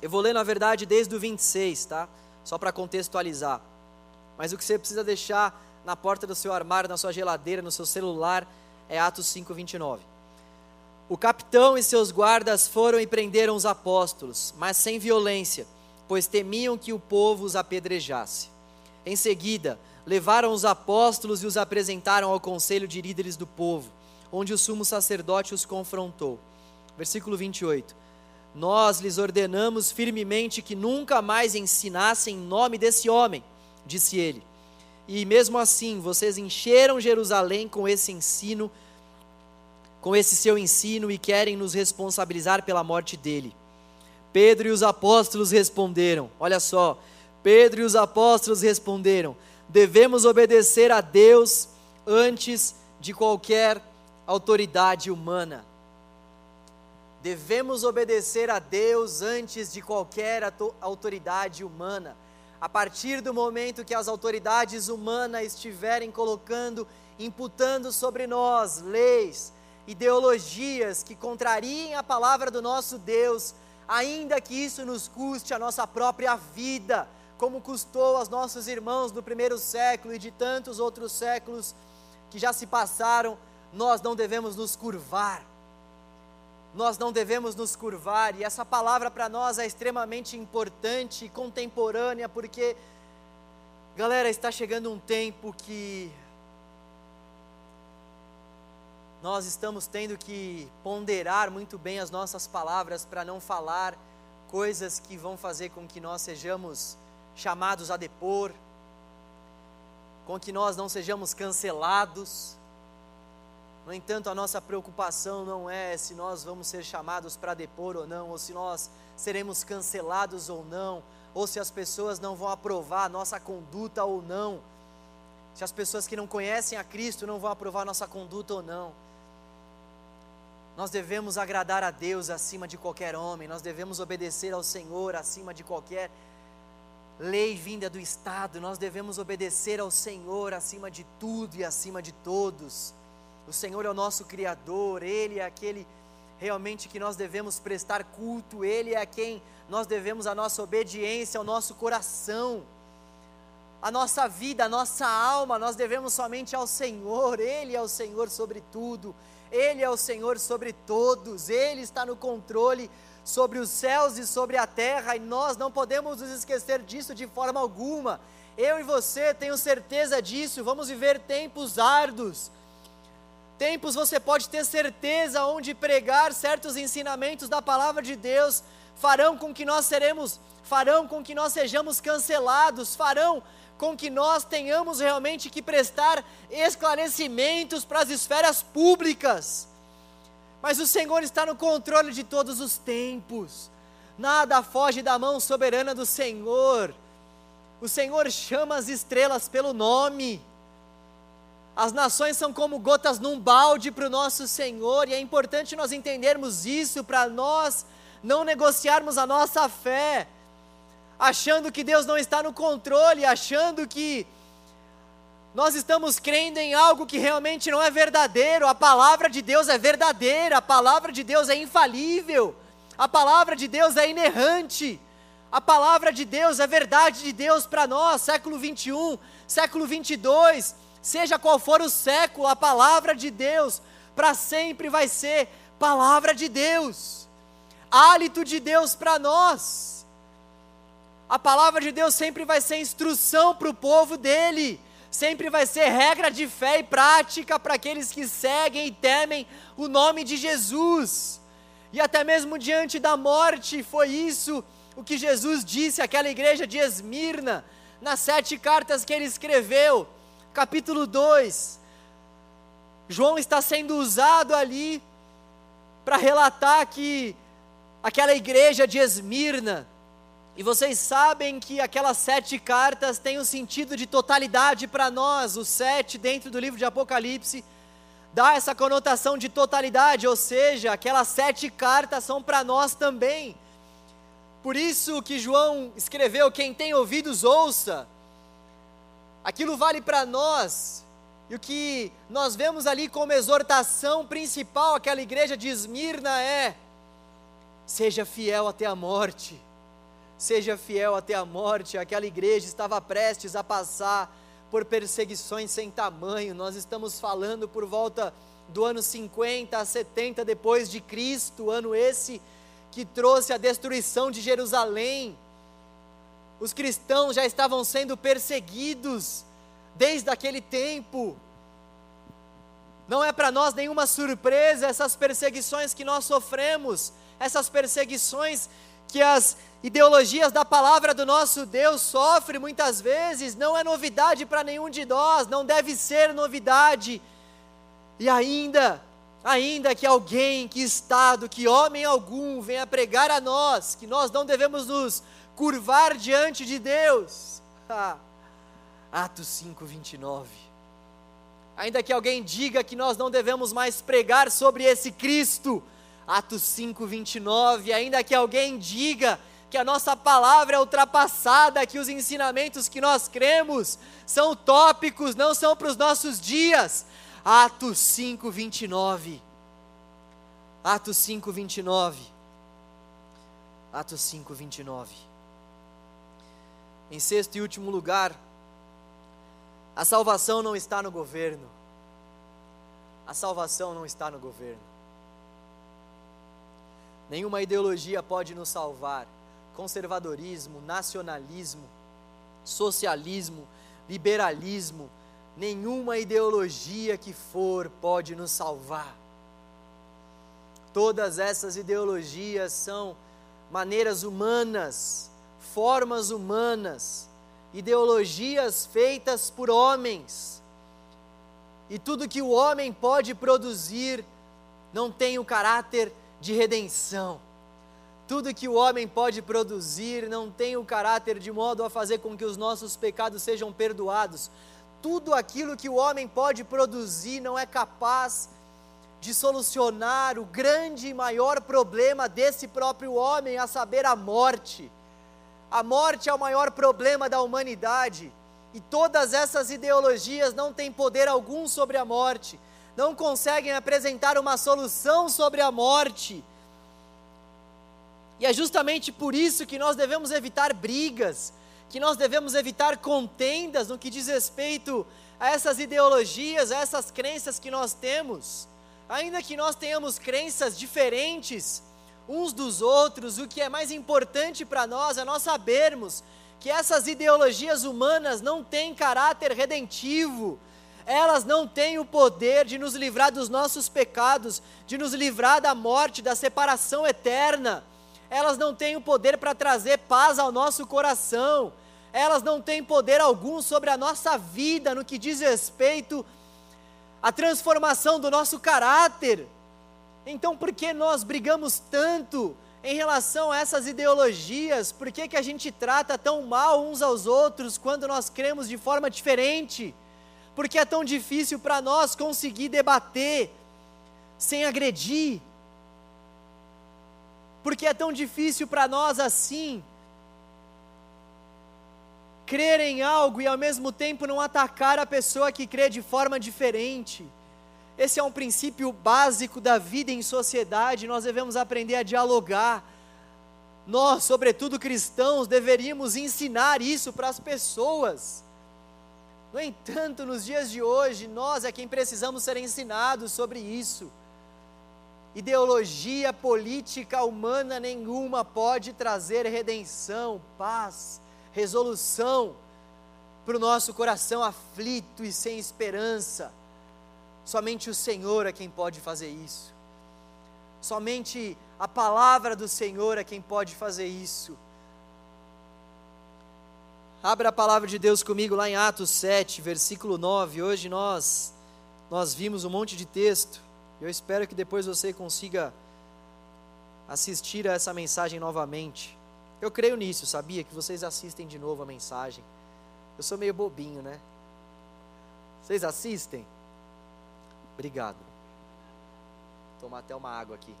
Eu vou ler, na verdade, desde o 26, tá? Só para contextualizar. Mas o que você precisa deixar na porta do seu armário, na sua geladeira, no seu celular, é Atos 5, 29. O capitão e seus guardas foram e prenderam os apóstolos, mas sem violência, pois temiam que o povo os apedrejasse. Em seguida, levaram os apóstolos e os apresentaram ao conselho de líderes do povo, onde o sumo sacerdote os confrontou. Versículo 28. Nós lhes ordenamos firmemente que nunca mais ensinassem em nome desse homem, disse ele. E mesmo assim, vocês encheram Jerusalém com esse ensino com esse seu ensino e querem nos responsabilizar pela morte dele. Pedro e os apóstolos responderam: Olha só, Pedro e os apóstolos responderam: devemos obedecer a Deus antes de qualquer autoridade humana. Devemos obedecer a Deus antes de qualquer autoridade humana. A partir do momento que as autoridades humanas estiverem colocando, imputando sobre nós leis, ideologias que contrariem a palavra do nosso Deus, ainda que isso nos custe a nossa própria vida, como custou aos nossos irmãos do primeiro século e de tantos outros séculos que já se passaram, nós não devemos nos curvar. Nós não devemos nos curvar, e essa palavra para nós é extremamente importante e contemporânea, porque, galera, está chegando um tempo que nós estamos tendo que ponderar muito bem as nossas palavras para não falar coisas que vão fazer com que nós sejamos chamados a depor, com que nós não sejamos cancelados. No entanto, a nossa preocupação não é se nós vamos ser chamados para depor ou não, ou se nós seremos cancelados ou não, ou se as pessoas não vão aprovar a nossa conduta ou não, se as pessoas que não conhecem a Cristo não vão aprovar a nossa conduta ou não. Nós devemos agradar a Deus acima de qualquer homem, nós devemos obedecer ao Senhor acima de qualquer lei vinda do Estado, nós devemos obedecer ao Senhor acima de tudo e acima de todos. O Senhor é o nosso Criador, Ele é aquele realmente que nós devemos prestar culto, Ele é a quem nós devemos a nossa obediência, ao nosso coração, a nossa vida, a nossa alma, nós devemos somente ao Senhor, Ele é o Senhor sobre tudo, ele é o Senhor sobre todos, Ele está no controle sobre os céus e sobre a terra, e nós não podemos nos esquecer disso de forma alguma. Eu e você tenho certeza disso, vamos viver tempos árduos. Tempos você pode ter certeza onde pregar certos ensinamentos da palavra de Deus farão com que nós seremos, farão com que nós sejamos cancelados, farão com que nós tenhamos realmente que prestar esclarecimentos para as esferas públicas. Mas o Senhor está no controle de todos os tempos, nada foge da mão soberana do Senhor. O Senhor chama as estrelas pelo nome. As nações são como gotas num balde para o nosso Senhor, e é importante nós entendermos isso para nós não negociarmos a nossa fé achando que Deus não está no controle, achando que nós estamos crendo em algo que realmente não é verdadeiro. A palavra de Deus é verdadeira, a palavra de Deus é infalível, a palavra de Deus é inerrante. A palavra de Deus é verdade de Deus para nós, século 21, século 22, seja qual for o século, a palavra de Deus para sempre vai ser palavra de Deus, hálito de Deus para nós. A palavra de Deus sempre vai ser instrução para o povo dele, sempre vai ser regra de fé e prática para aqueles que seguem e temem o nome de Jesus. E até mesmo diante da morte, foi isso o que Jesus disse àquela igreja de Esmirna, nas sete cartas que ele escreveu, capítulo 2. João está sendo usado ali para relatar que aquela igreja de Esmirna, e vocês sabem que aquelas sete cartas têm um sentido de totalidade para nós. O sete, dentro do livro de Apocalipse, dá essa conotação de totalidade, ou seja, aquelas sete cartas são para nós também. Por isso que João escreveu: quem tem ouvidos, ouça. Aquilo vale para nós. E o que nós vemos ali como exortação principal àquela igreja de Esmirna é: seja fiel até a morte seja fiel até a morte. Aquela igreja estava prestes a passar por perseguições sem tamanho. Nós estamos falando por volta do ano 50 a 70 depois de Cristo, ano esse que trouxe a destruição de Jerusalém. Os cristãos já estavam sendo perseguidos desde aquele tempo. Não é para nós nenhuma surpresa essas perseguições que nós sofremos, essas perseguições que as ideologias da palavra do nosso Deus sofrem muitas vezes, não é novidade para nenhum de nós, não deve ser novidade. E ainda, ainda que alguém, que Estado, que homem algum venha pregar a nós, que nós não devemos nos curvar diante de Deus. Atos 5, 29 ainda que alguém diga que nós não devemos mais pregar sobre esse Cristo, Atos 5, 29, ainda que alguém diga que a nossa palavra é ultrapassada, que os ensinamentos que nós cremos são utópicos, não são para os nossos dias, Atos 5, 29. Atos 5, 29. Atos 5, 29. Em sexto e último lugar, a salvação não está no governo. A salvação não está no governo. Nenhuma ideologia pode nos salvar. Conservadorismo, nacionalismo, socialismo, liberalismo, nenhuma ideologia que for pode nos salvar. Todas essas ideologias são maneiras humanas, formas humanas ideologias feitas por homens. E tudo que o homem pode produzir não tem o caráter de redenção. Tudo que o homem pode produzir não tem o caráter de modo a fazer com que os nossos pecados sejam perdoados. Tudo aquilo que o homem pode produzir não é capaz de solucionar o grande e maior problema desse próprio homem, a saber, a morte. A morte é o maior problema da humanidade e todas essas ideologias não têm poder algum sobre a morte, não conseguem apresentar uma solução sobre a morte. E é justamente por isso que nós devemos evitar brigas, que nós devemos evitar contendas no que diz respeito a essas ideologias, a essas crenças que nós temos. Ainda que nós tenhamos crenças diferentes, uns dos outros, o que é mais importante para nós é nós sabermos que essas ideologias humanas não têm caráter redentivo, elas não têm o poder de nos livrar dos nossos pecados, de nos livrar da morte, da separação eterna, elas não têm o poder para trazer paz ao nosso coração, elas não têm poder algum sobre a nossa vida no que diz respeito à transformação do nosso caráter. Então, por que nós brigamos tanto em relação a essas ideologias? Por que, que a gente trata tão mal uns aos outros quando nós cremos de forma diferente? Por que é tão difícil para nós conseguir debater sem agredir? Por que é tão difícil para nós assim crer em algo e ao mesmo tempo não atacar a pessoa que crê de forma diferente? Esse é um princípio básico da vida em sociedade, nós devemos aprender a dialogar. Nós, sobretudo cristãos, deveríamos ensinar isso para as pessoas. No entanto, nos dias de hoje, nós é quem precisamos ser ensinados sobre isso. Ideologia política humana nenhuma pode trazer redenção, paz, resolução para o nosso coração aflito e sem esperança. Somente o Senhor é quem pode fazer isso. Somente a palavra do Senhor é quem pode fazer isso. Abra a palavra de Deus comigo lá em Atos 7, versículo 9. Hoje nós nós vimos um monte de texto. Eu espero que depois você consiga assistir a essa mensagem novamente. Eu creio nisso, sabia que vocês assistem de novo a mensagem. Eu sou meio bobinho, né? Vocês assistem? Obrigado. Vou tomar até uma água aqui.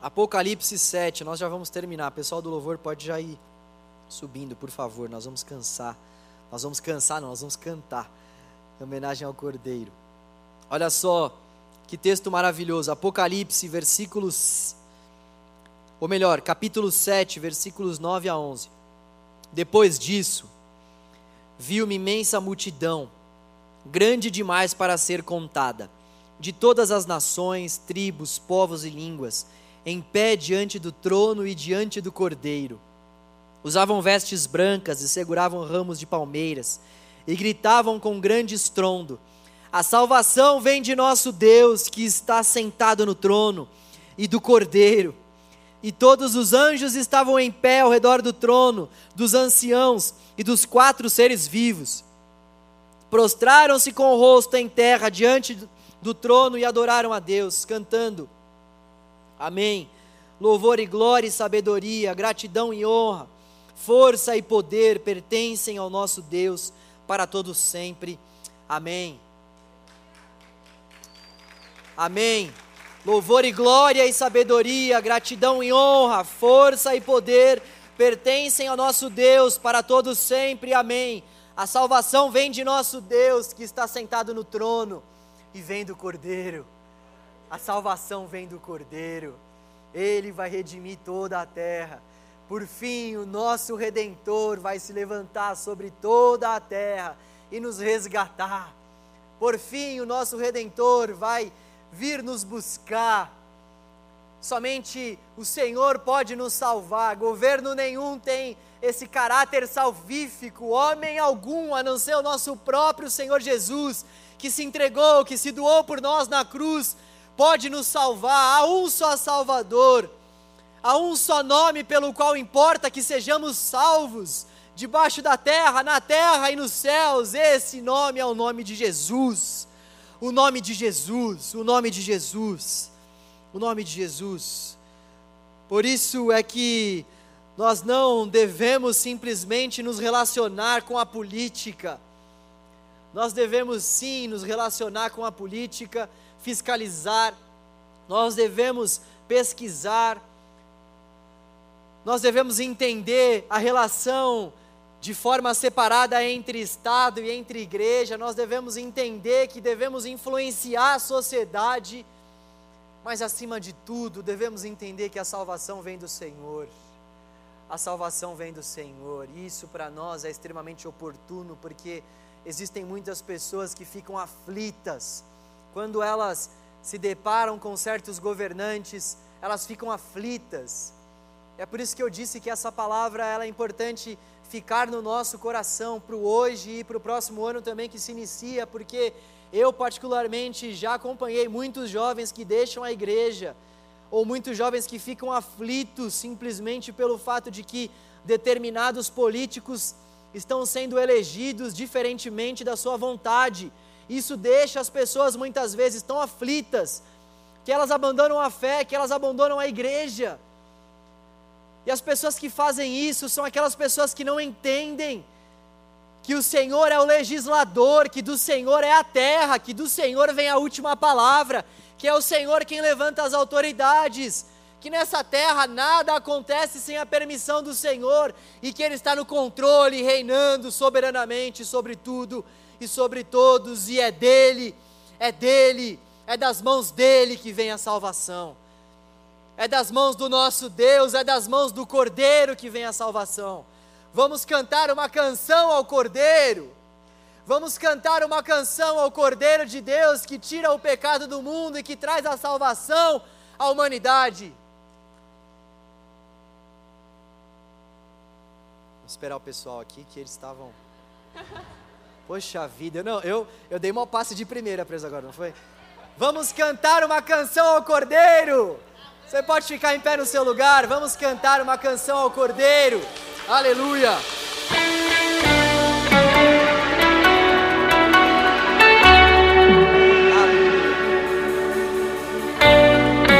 Apocalipse 7, nós já vamos terminar. Pessoal do louvor pode já ir subindo, por favor. Nós vamos cansar. Nós vamos cansar, não, nós vamos cantar. Em homenagem ao Cordeiro. Olha só Que texto maravilhoso. Apocalipse, versículos. Ou melhor, capítulo 7, versículos 9 a 11. Depois disso, vi uma imensa multidão, grande demais para ser contada, de todas as nações, tribos, povos e línguas, em pé diante do trono e diante do cordeiro. Usavam vestes brancas e seguravam ramos de palmeiras, e gritavam com grande estrondo: a salvação vem de nosso Deus que está sentado no trono e do Cordeiro. E todos os anjos estavam em pé ao redor do trono, dos anciãos e dos quatro seres vivos. Prostraram-se com o rosto em terra diante do trono e adoraram a Deus, cantando: Amém. Louvor e glória e sabedoria, gratidão e honra, força e poder pertencem ao nosso Deus para todos sempre. Amém. Amém. Louvor e glória e sabedoria, gratidão e honra, força e poder pertencem ao nosso Deus para todos sempre. Amém. A salvação vem de nosso Deus que está sentado no trono e vem do Cordeiro. A salvação vem do Cordeiro. Ele vai redimir toda a terra. Por fim, o nosso redentor vai se levantar sobre toda a terra e nos resgatar. Por fim, o nosso redentor vai vir nos buscar. Somente o Senhor pode nos salvar. Governo nenhum tem esse caráter salvífico, homem algum, a não ser o nosso próprio Senhor Jesus, que se entregou, que se doou por nós na cruz, pode nos salvar. Há um só Salvador, há um só nome pelo qual importa que sejamos salvos, debaixo da terra, na terra e nos céus. Esse nome é o nome de Jesus o nome de Jesus, o nome de Jesus, o nome de Jesus. Por isso é que nós não devemos simplesmente nos relacionar com a política. Nós devemos sim nos relacionar com a política, fiscalizar, nós devemos pesquisar, nós devemos entender a relação de forma separada entre Estado e entre igreja, nós devemos entender que devemos influenciar a sociedade, mas acima de tudo, devemos entender que a salvação vem do Senhor. A salvação vem do Senhor, isso para nós é extremamente oportuno, porque existem muitas pessoas que ficam aflitas quando elas se deparam com certos governantes, elas ficam aflitas. É por isso que eu disse que essa palavra ela é importante ficar no nosso coração para o hoje e para o próximo ano também que se inicia, porque eu, particularmente, já acompanhei muitos jovens que deixam a igreja, ou muitos jovens que ficam aflitos simplesmente pelo fato de que determinados políticos estão sendo elegidos diferentemente da sua vontade. Isso deixa as pessoas muitas vezes tão aflitas que elas abandonam a fé, que elas abandonam a igreja. E as pessoas que fazem isso são aquelas pessoas que não entendem que o Senhor é o legislador, que do Senhor é a terra, que do Senhor vem a última palavra, que é o Senhor quem levanta as autoridades, que nessa terra nada acontece sem a permissão do Senhor e que Ele está no controle, reinando soberanamente sobre tudo e sobre todos, e é dele, é dele, é das mãos dele que vem a salvação é das mãos do nosso Deus, é das mãos do Cordeiro que vem a salvação. Vamos cantar uma canção ao Cordeiro. Vamos cantar uma canção ao Cordeiro de Deus que tira o pecado do mundo e que traz a salvação à humanidade. Vou esperar o pessoal aqui que eles estavam. Poxa vida, não, eu, eu dei uma passe de primeira eles agora, não foi? Vamos cantar uma canção ao Cordeiro. Você pode ficar em pé no seu lugar, vamos cantar uma canção ao Cordeiro. Aleluia!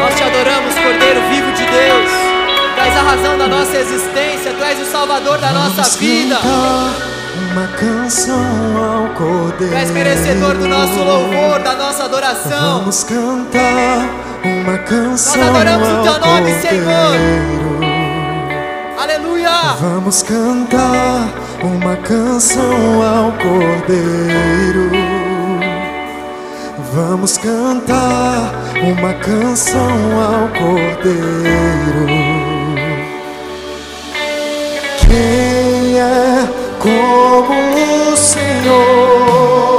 Nós te adoramos, Cordeiro vivo de Deus. Tu és a razão da nossa existência, Tu és o Salvador da nossa vida. Uma canção ao Cordeiro. Tu és merecedor do nosso louvor, da nossa adoração. Vamos cantar uma canção Nós adoramos o teu nome, Senhor. Aleluia. Vamos cantar uma canção ao Cordeiro. Vamos cantar uma canção ao Cordeiro. Quem é como o Senhor?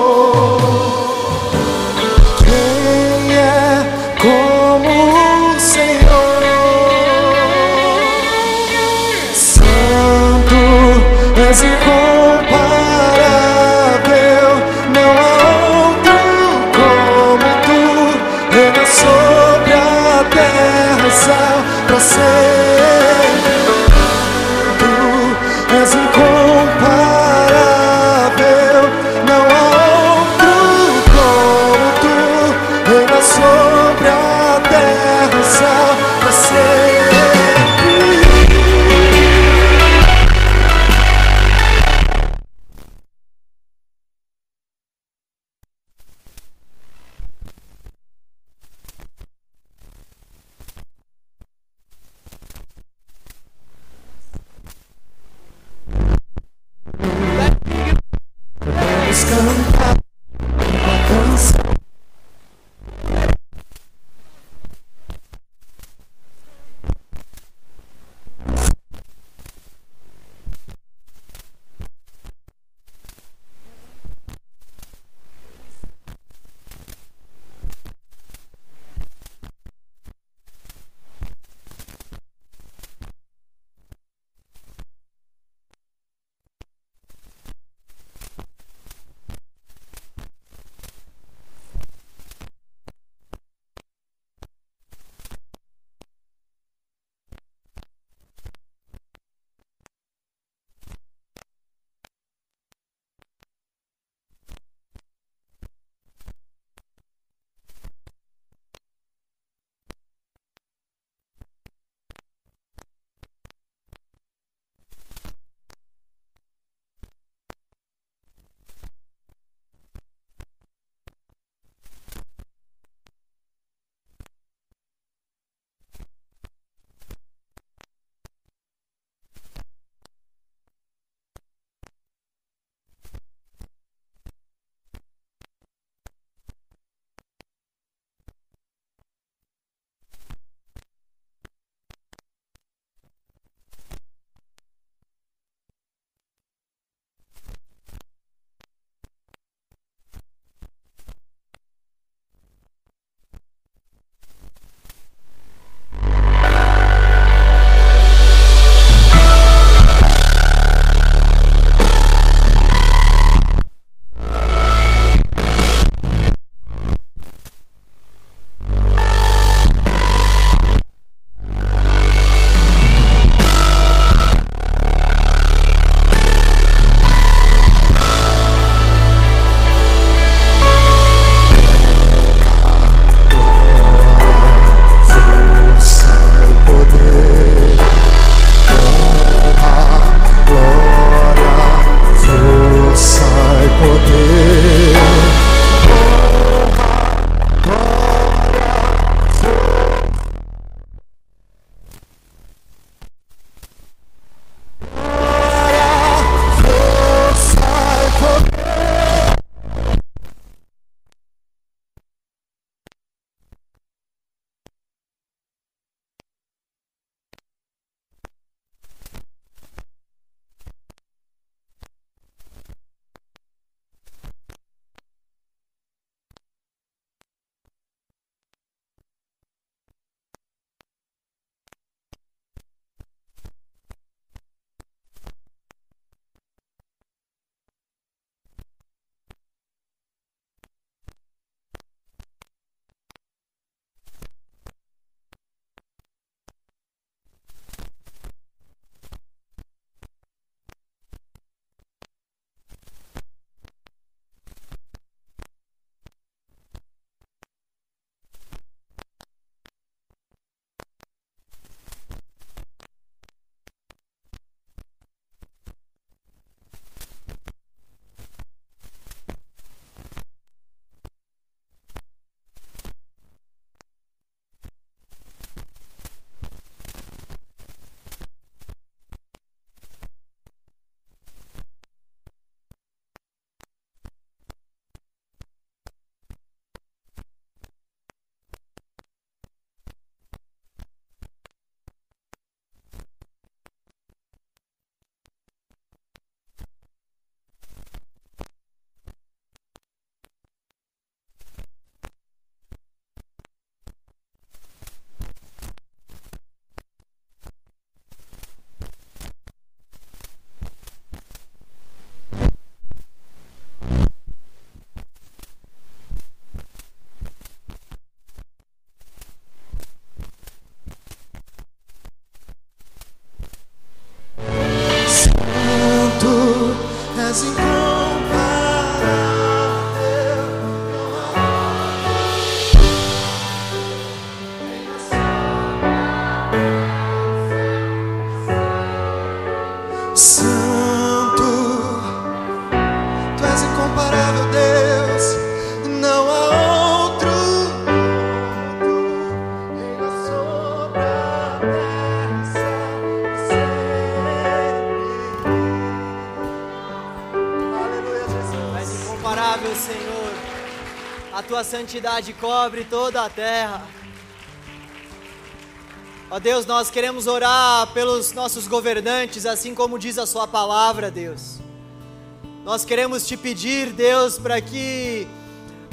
Santidade cobre toda a terra. Ó Deus, nós queremos orar pelos nossos governantes, assim como diz a Sua palavra, Deus. Nós queremos te pedir, Deus, para que,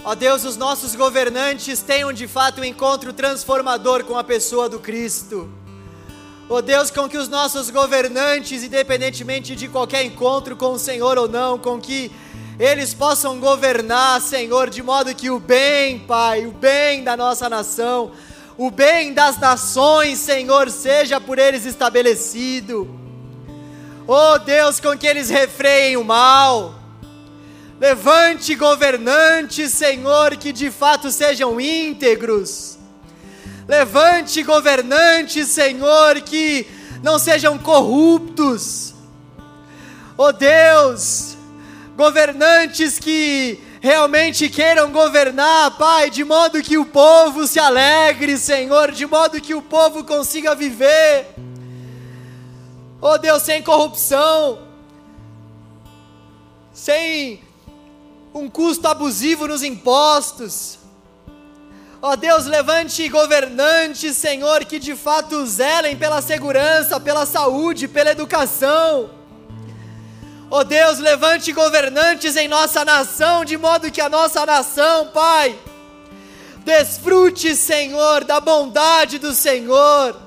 ó Deus, os nossos governantes tenham de fato um encontro transformador com a pessoa do Cristo. Ó Deus, com que os nossos governantes, independentemente de qualquer encontro com o Senhor ou não, com que eles possam governar, Senhor, de modo que o bem, Pai, o bem da nossa nação, o bem das nações, Senhor, seja por eles estabelecido. Oh Deus, com que eles refreiem o mal. Levante governantes, Senhor, que de fato sejam íntegros. Levante governantes, Senhor, que não sejam corruptos. Oh Deus, governantes que realmente queiram governar, Pai, de modo que o povo se alegre, Senhor, de modo que o povo consiga viver. Oh Deus, sem corrupção, sem um custo abusivo nos impostos. Ó oh Deus, levante governantes, Senhor, que de fato zelem pela segurança, pela saúde, pela educação. Oh Deus, levante governantes em nossa nação, de modo que a nossa nação, Pai, desfrute, Senhor, da bondade do Senhor.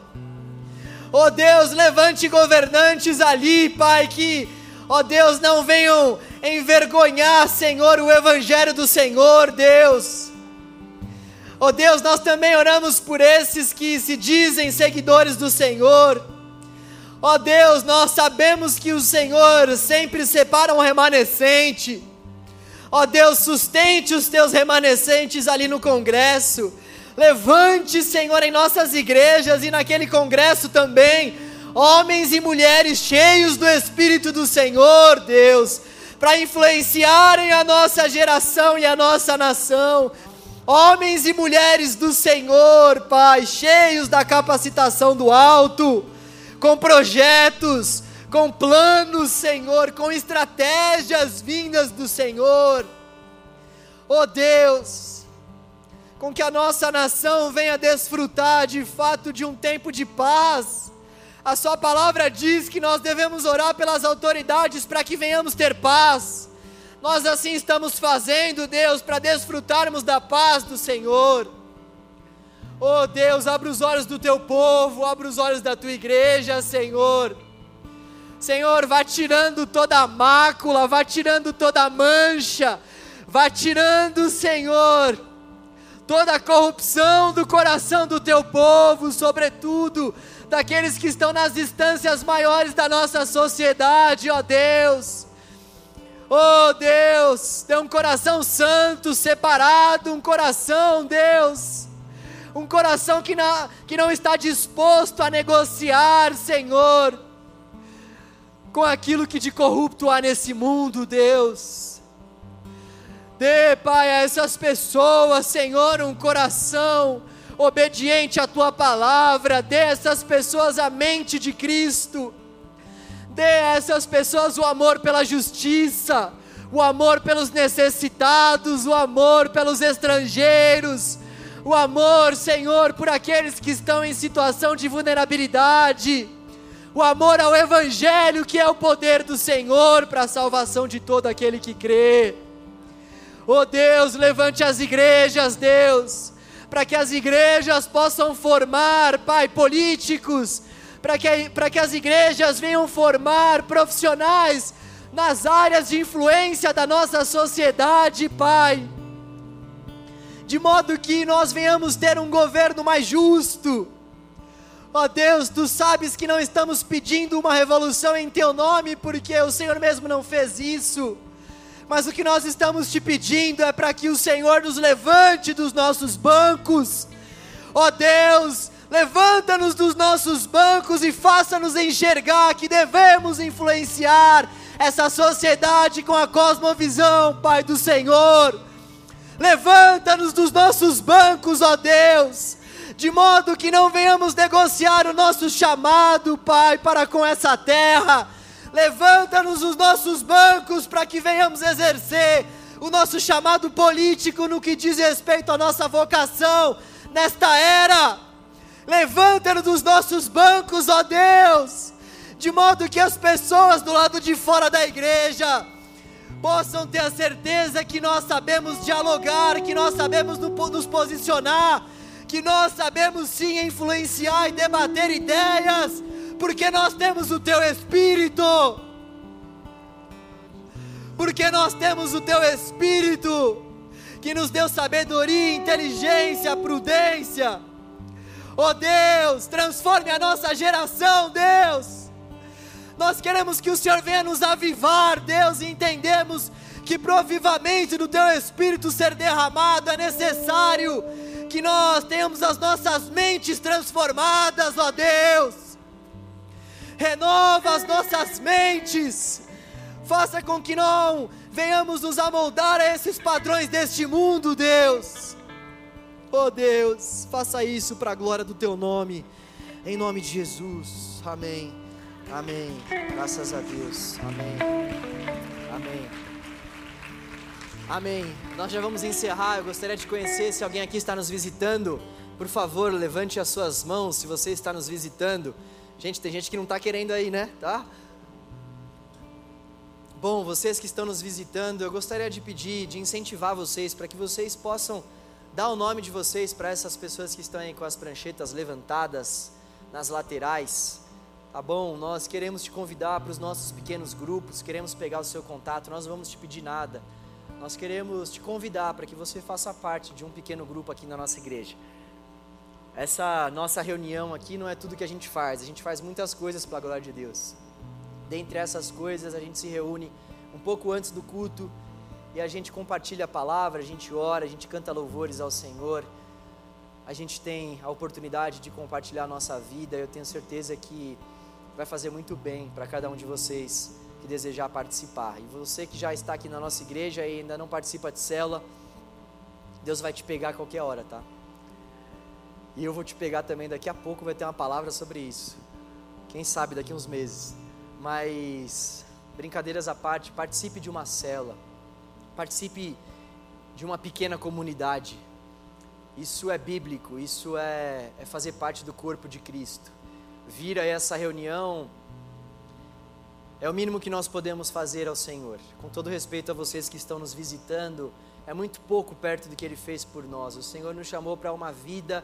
Oh Deus, levante governantes ali, Pai, que, oh Deus, não venham envergonhar, Senhor, o Evangelho do Senhor, Deus. Oh Deus, nós também oramos por esses que se dizem seguidores do Senhor Ó oh Deus, nós sabemos que o Senhor sempre separa um remanescente. Ó oh Deus, sustente os teus remanescentes ali no congresso. Levante, Senhor, em nossas igrejas e naquele congresso também, homens e mulheres cheios do Espírito do Senhor, Deus, para influenciarem a nossa geração e a nossa nação. Homens e mulheres do Senhor, Pai, cheios da capacitação do alto com projetos, com planos, Senhor, com estratégias vindas do Senhor. Oh Deus, com que a nossa nação venha desfrutar de fato de um tempo de paz. A Sua palavra diz que nós devemos orar pelas autoridades para que venhamos ter paz. Nós assim estamos fazendo, Deus, para desfrutarmos da paz do Senhor. Oh Deus, abre os olhos do teu povo, abre os olhos da tua igreja, Senhor. Senhor, vá tirando toda a mácula, vá tirando toda a mancha, vá tirando, Senhor, toda a corrupção do coração do teu povo, sobretudo daqueles que estão nas instâncias maiores da nossa sociedade, ó Deus. Oh Deus, dê um coração santo, separado, um coração, Deus um coração que, na, que não está disposto a negociar, Senhor, com aquilo que de corrupto há nesse mundo, Deus. Dê, Pai, a essas pessoas, Senhor, um coração obediente à tua palavra, dê a essas pessoas a mente de Cristo, dê a essas pessoas o amor pela justiça, o amor pelos necessitados, o amor pelos estrangeiros, o amor, Senhor, por aqueles que estão em situação de vulnerabilidade, o amor ao Evangelho, que é o poder do Senhor para a salvação de todo aquele que crê. Oh Deus, levante as igrejas, Deus, para que as igrejas possam formar, Pai, políticos, para que, para que as igrejas venham formar profissionais nas áreas de influência da nossa sociedade, Pai de modo que nós venhamos ter um governo mais justo. Ó oh Deus, tu sabes que não estamos pedindo uma revolução em teu nome, porque o Senhor mesmo não fez isso. Mas o que nós estamos te pedindo é para que o Senhor nos levante dos nossos bancos. Ó oh Deus, levanta-nos dos nossos bancos e faça-nos enxergar que devemos influenciar essa sociedade com a cosmovisão, Pai do Senhor Levanta-nos dos nossos bancos, ó Deus, de modo que não venhamos negociar o nosso chamado, Pai, para com essa terra. Levanta-nos dos nossos bancos para que venhamos exercer o nosso chamado político no que diz respeito à nossa vocação nesta era. Levanta-nos dos nossos bancos, ó Deus, de modo que as pessoas do lado de fora da igreja possam ter a certeza que nós sabemos dialogar, que nós sabemos nos posicionar, que nós sabemos sim influenciar e debater ideias, porque nós temos o Teu Espírito. Porque nós temos o Teu Espírito, que nos deu sabedoria, inteligência, prudência. Oh Deus, transforme a nossa geração, Deus nós queremos que o Senhor venha nos avivar, Deus, e entendemos que pro avivamento do Teu Espírito ser derramado é necessário que nós tenhamos as nossas mentes transformadas, ó Deus. Renova as nossas mentes, faça com que não venhamos nos amoldar a esses padrões deste mundo, Deus. Oh Deus, faça isso para a glória do Teu nome, em nome de Jesus, amém. Amém. Graças a Deus. Amém. Amém. Amém. Nós já vamos encerrar. Eu gostaria de conhecer se alguém aqui está nos visitando. Por favor, levante as suas mãos se você está nos visitando. Gente, tem gente que não está querendo aí, né? Tá? Bom, vocês que estão nos visitando, eu gostaria de pedir, de incentivar vocês para que vocês possam dar o nome de vocês para essas pessoas que estão aí com as pranchetas levantadas nas laterais. Tá bom? Nós queremos te convidar para os nossos pequenos grupos, queremos pegar o seu contato, nós não vamos te pedir nada. Nós queremos te convidar para que você faça parte de um pequeno grupo aqui na nossa igreja. Essa nossa reunião aqui não é tudo que a gente faz, a gente faz muitas coisas para a glória de Deus. Dentre essas coisas, a gente se reúne um pouco antes do culto e a gente compartilha a palavra, a gente ora, a gente canta louvores ao Senhor. A gente tem a oportunidade de compartilhar a nossa vida. Eu tenho certeza que vai fazer muito bem para cada um de vocês que desejar participar. E você que já está aqui na nossa igreja e ainda não participa de célula, Deus vai te pegar a qualquer hora, tá? E eu vou te pegar também daqui a pouco, vai ter uma palavra sobre isso. Quem sabe daqui a uns meses. Mas, brincadeiras à parte, participe de uma célula. Participe de uma pequena comunidade. Isso é bíblico, isso é, é fazer parte do corpo de Cristo vir a essa reunião é o mínimo que nós podemos fazer ao Senhor. Com todo respeito a vocês que estão nos visitando, é muito pouco perto do que Ele fez por nós. O Senhor nos chamou para uma vida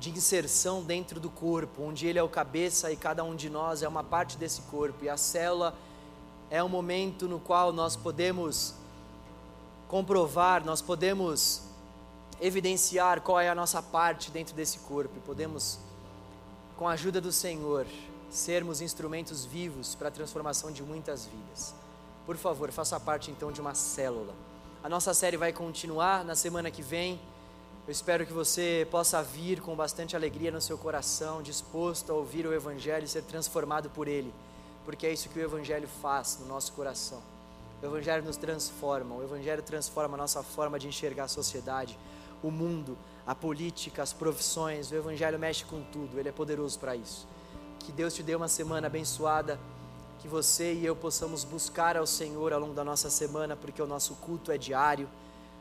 de inserção dentro do corpo, onde Ele é o cabeça e cada um de nós é uma parte desse corpo. E a célula é um momento no qual nós podemos comprovar, nós podemos evidenciar qual é a nossa parte dentro desse corpo podemos com a ajuda do Senhor, sermos instrumentos vivos para a transformação de muitas vidas. Por favor, faça parte então de uma célula. A nossa série vai continuar na semana que vem. Eu espero que você possa vir com bastante alegria no seu coração, disposto a ouvir o Evangelho e ser transformado por ele, porque é isso que o Evangelho faz no nosso coração. O Evangelho nos transforma, o Evangelho transforma a nossa forma de enxergar a sociedade, o mundo, a política, as profissões, o Evangelho mexe com tudo, ele é poderoso para isso. Que Deus te dê uma semana abençoada, que você e eu possamos buscar ao Senhor ao longo da nossa semana, porque o nosso culto é diário,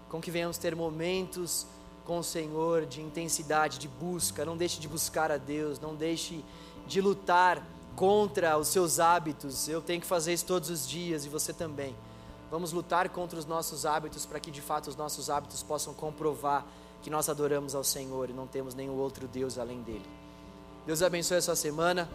com que venhamos ter momentos com o Senhor de intensidade, de busca. Não deixe de buscar a Deus, não deixe de lutar contra os seus hábitos. Eu tenho que fazer isso todos os dias e você também. Vamos lutar contra os nossos hábitos para que de fato os nossos hábitos possam comprovar que nós adoramos ao Senhor e não temos nenhum outro Deus além dele. Deus abençoe a sua semana.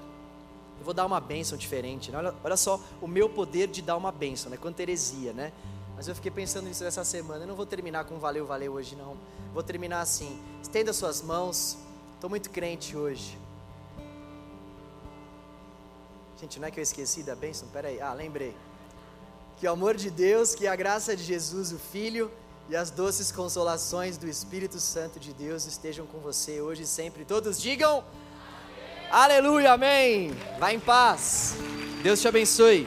Eu vou dar uma bênção diferente. Né? Olha, olha só o meu poder de dar uma bênção, né? Quanto heresia, né? Mas eu fiquei pensando nisso essa semana. Eu não vou terminar com valeu, valeu hoje, não. Vou terminar assim. Estenda suas mãos. Estou muito crente hoje. Gente, não é que eu esqueci da bênção? Peraí. Ah, lembrei. Que o amor de Deus, que a graça de Jesus, o Filho e as doces consolações do Espírito Santo de Deus estejam com você hoje e sempre. Todos digam: amém. Aleluia, amém. Vá em paz. Deus te abençoe.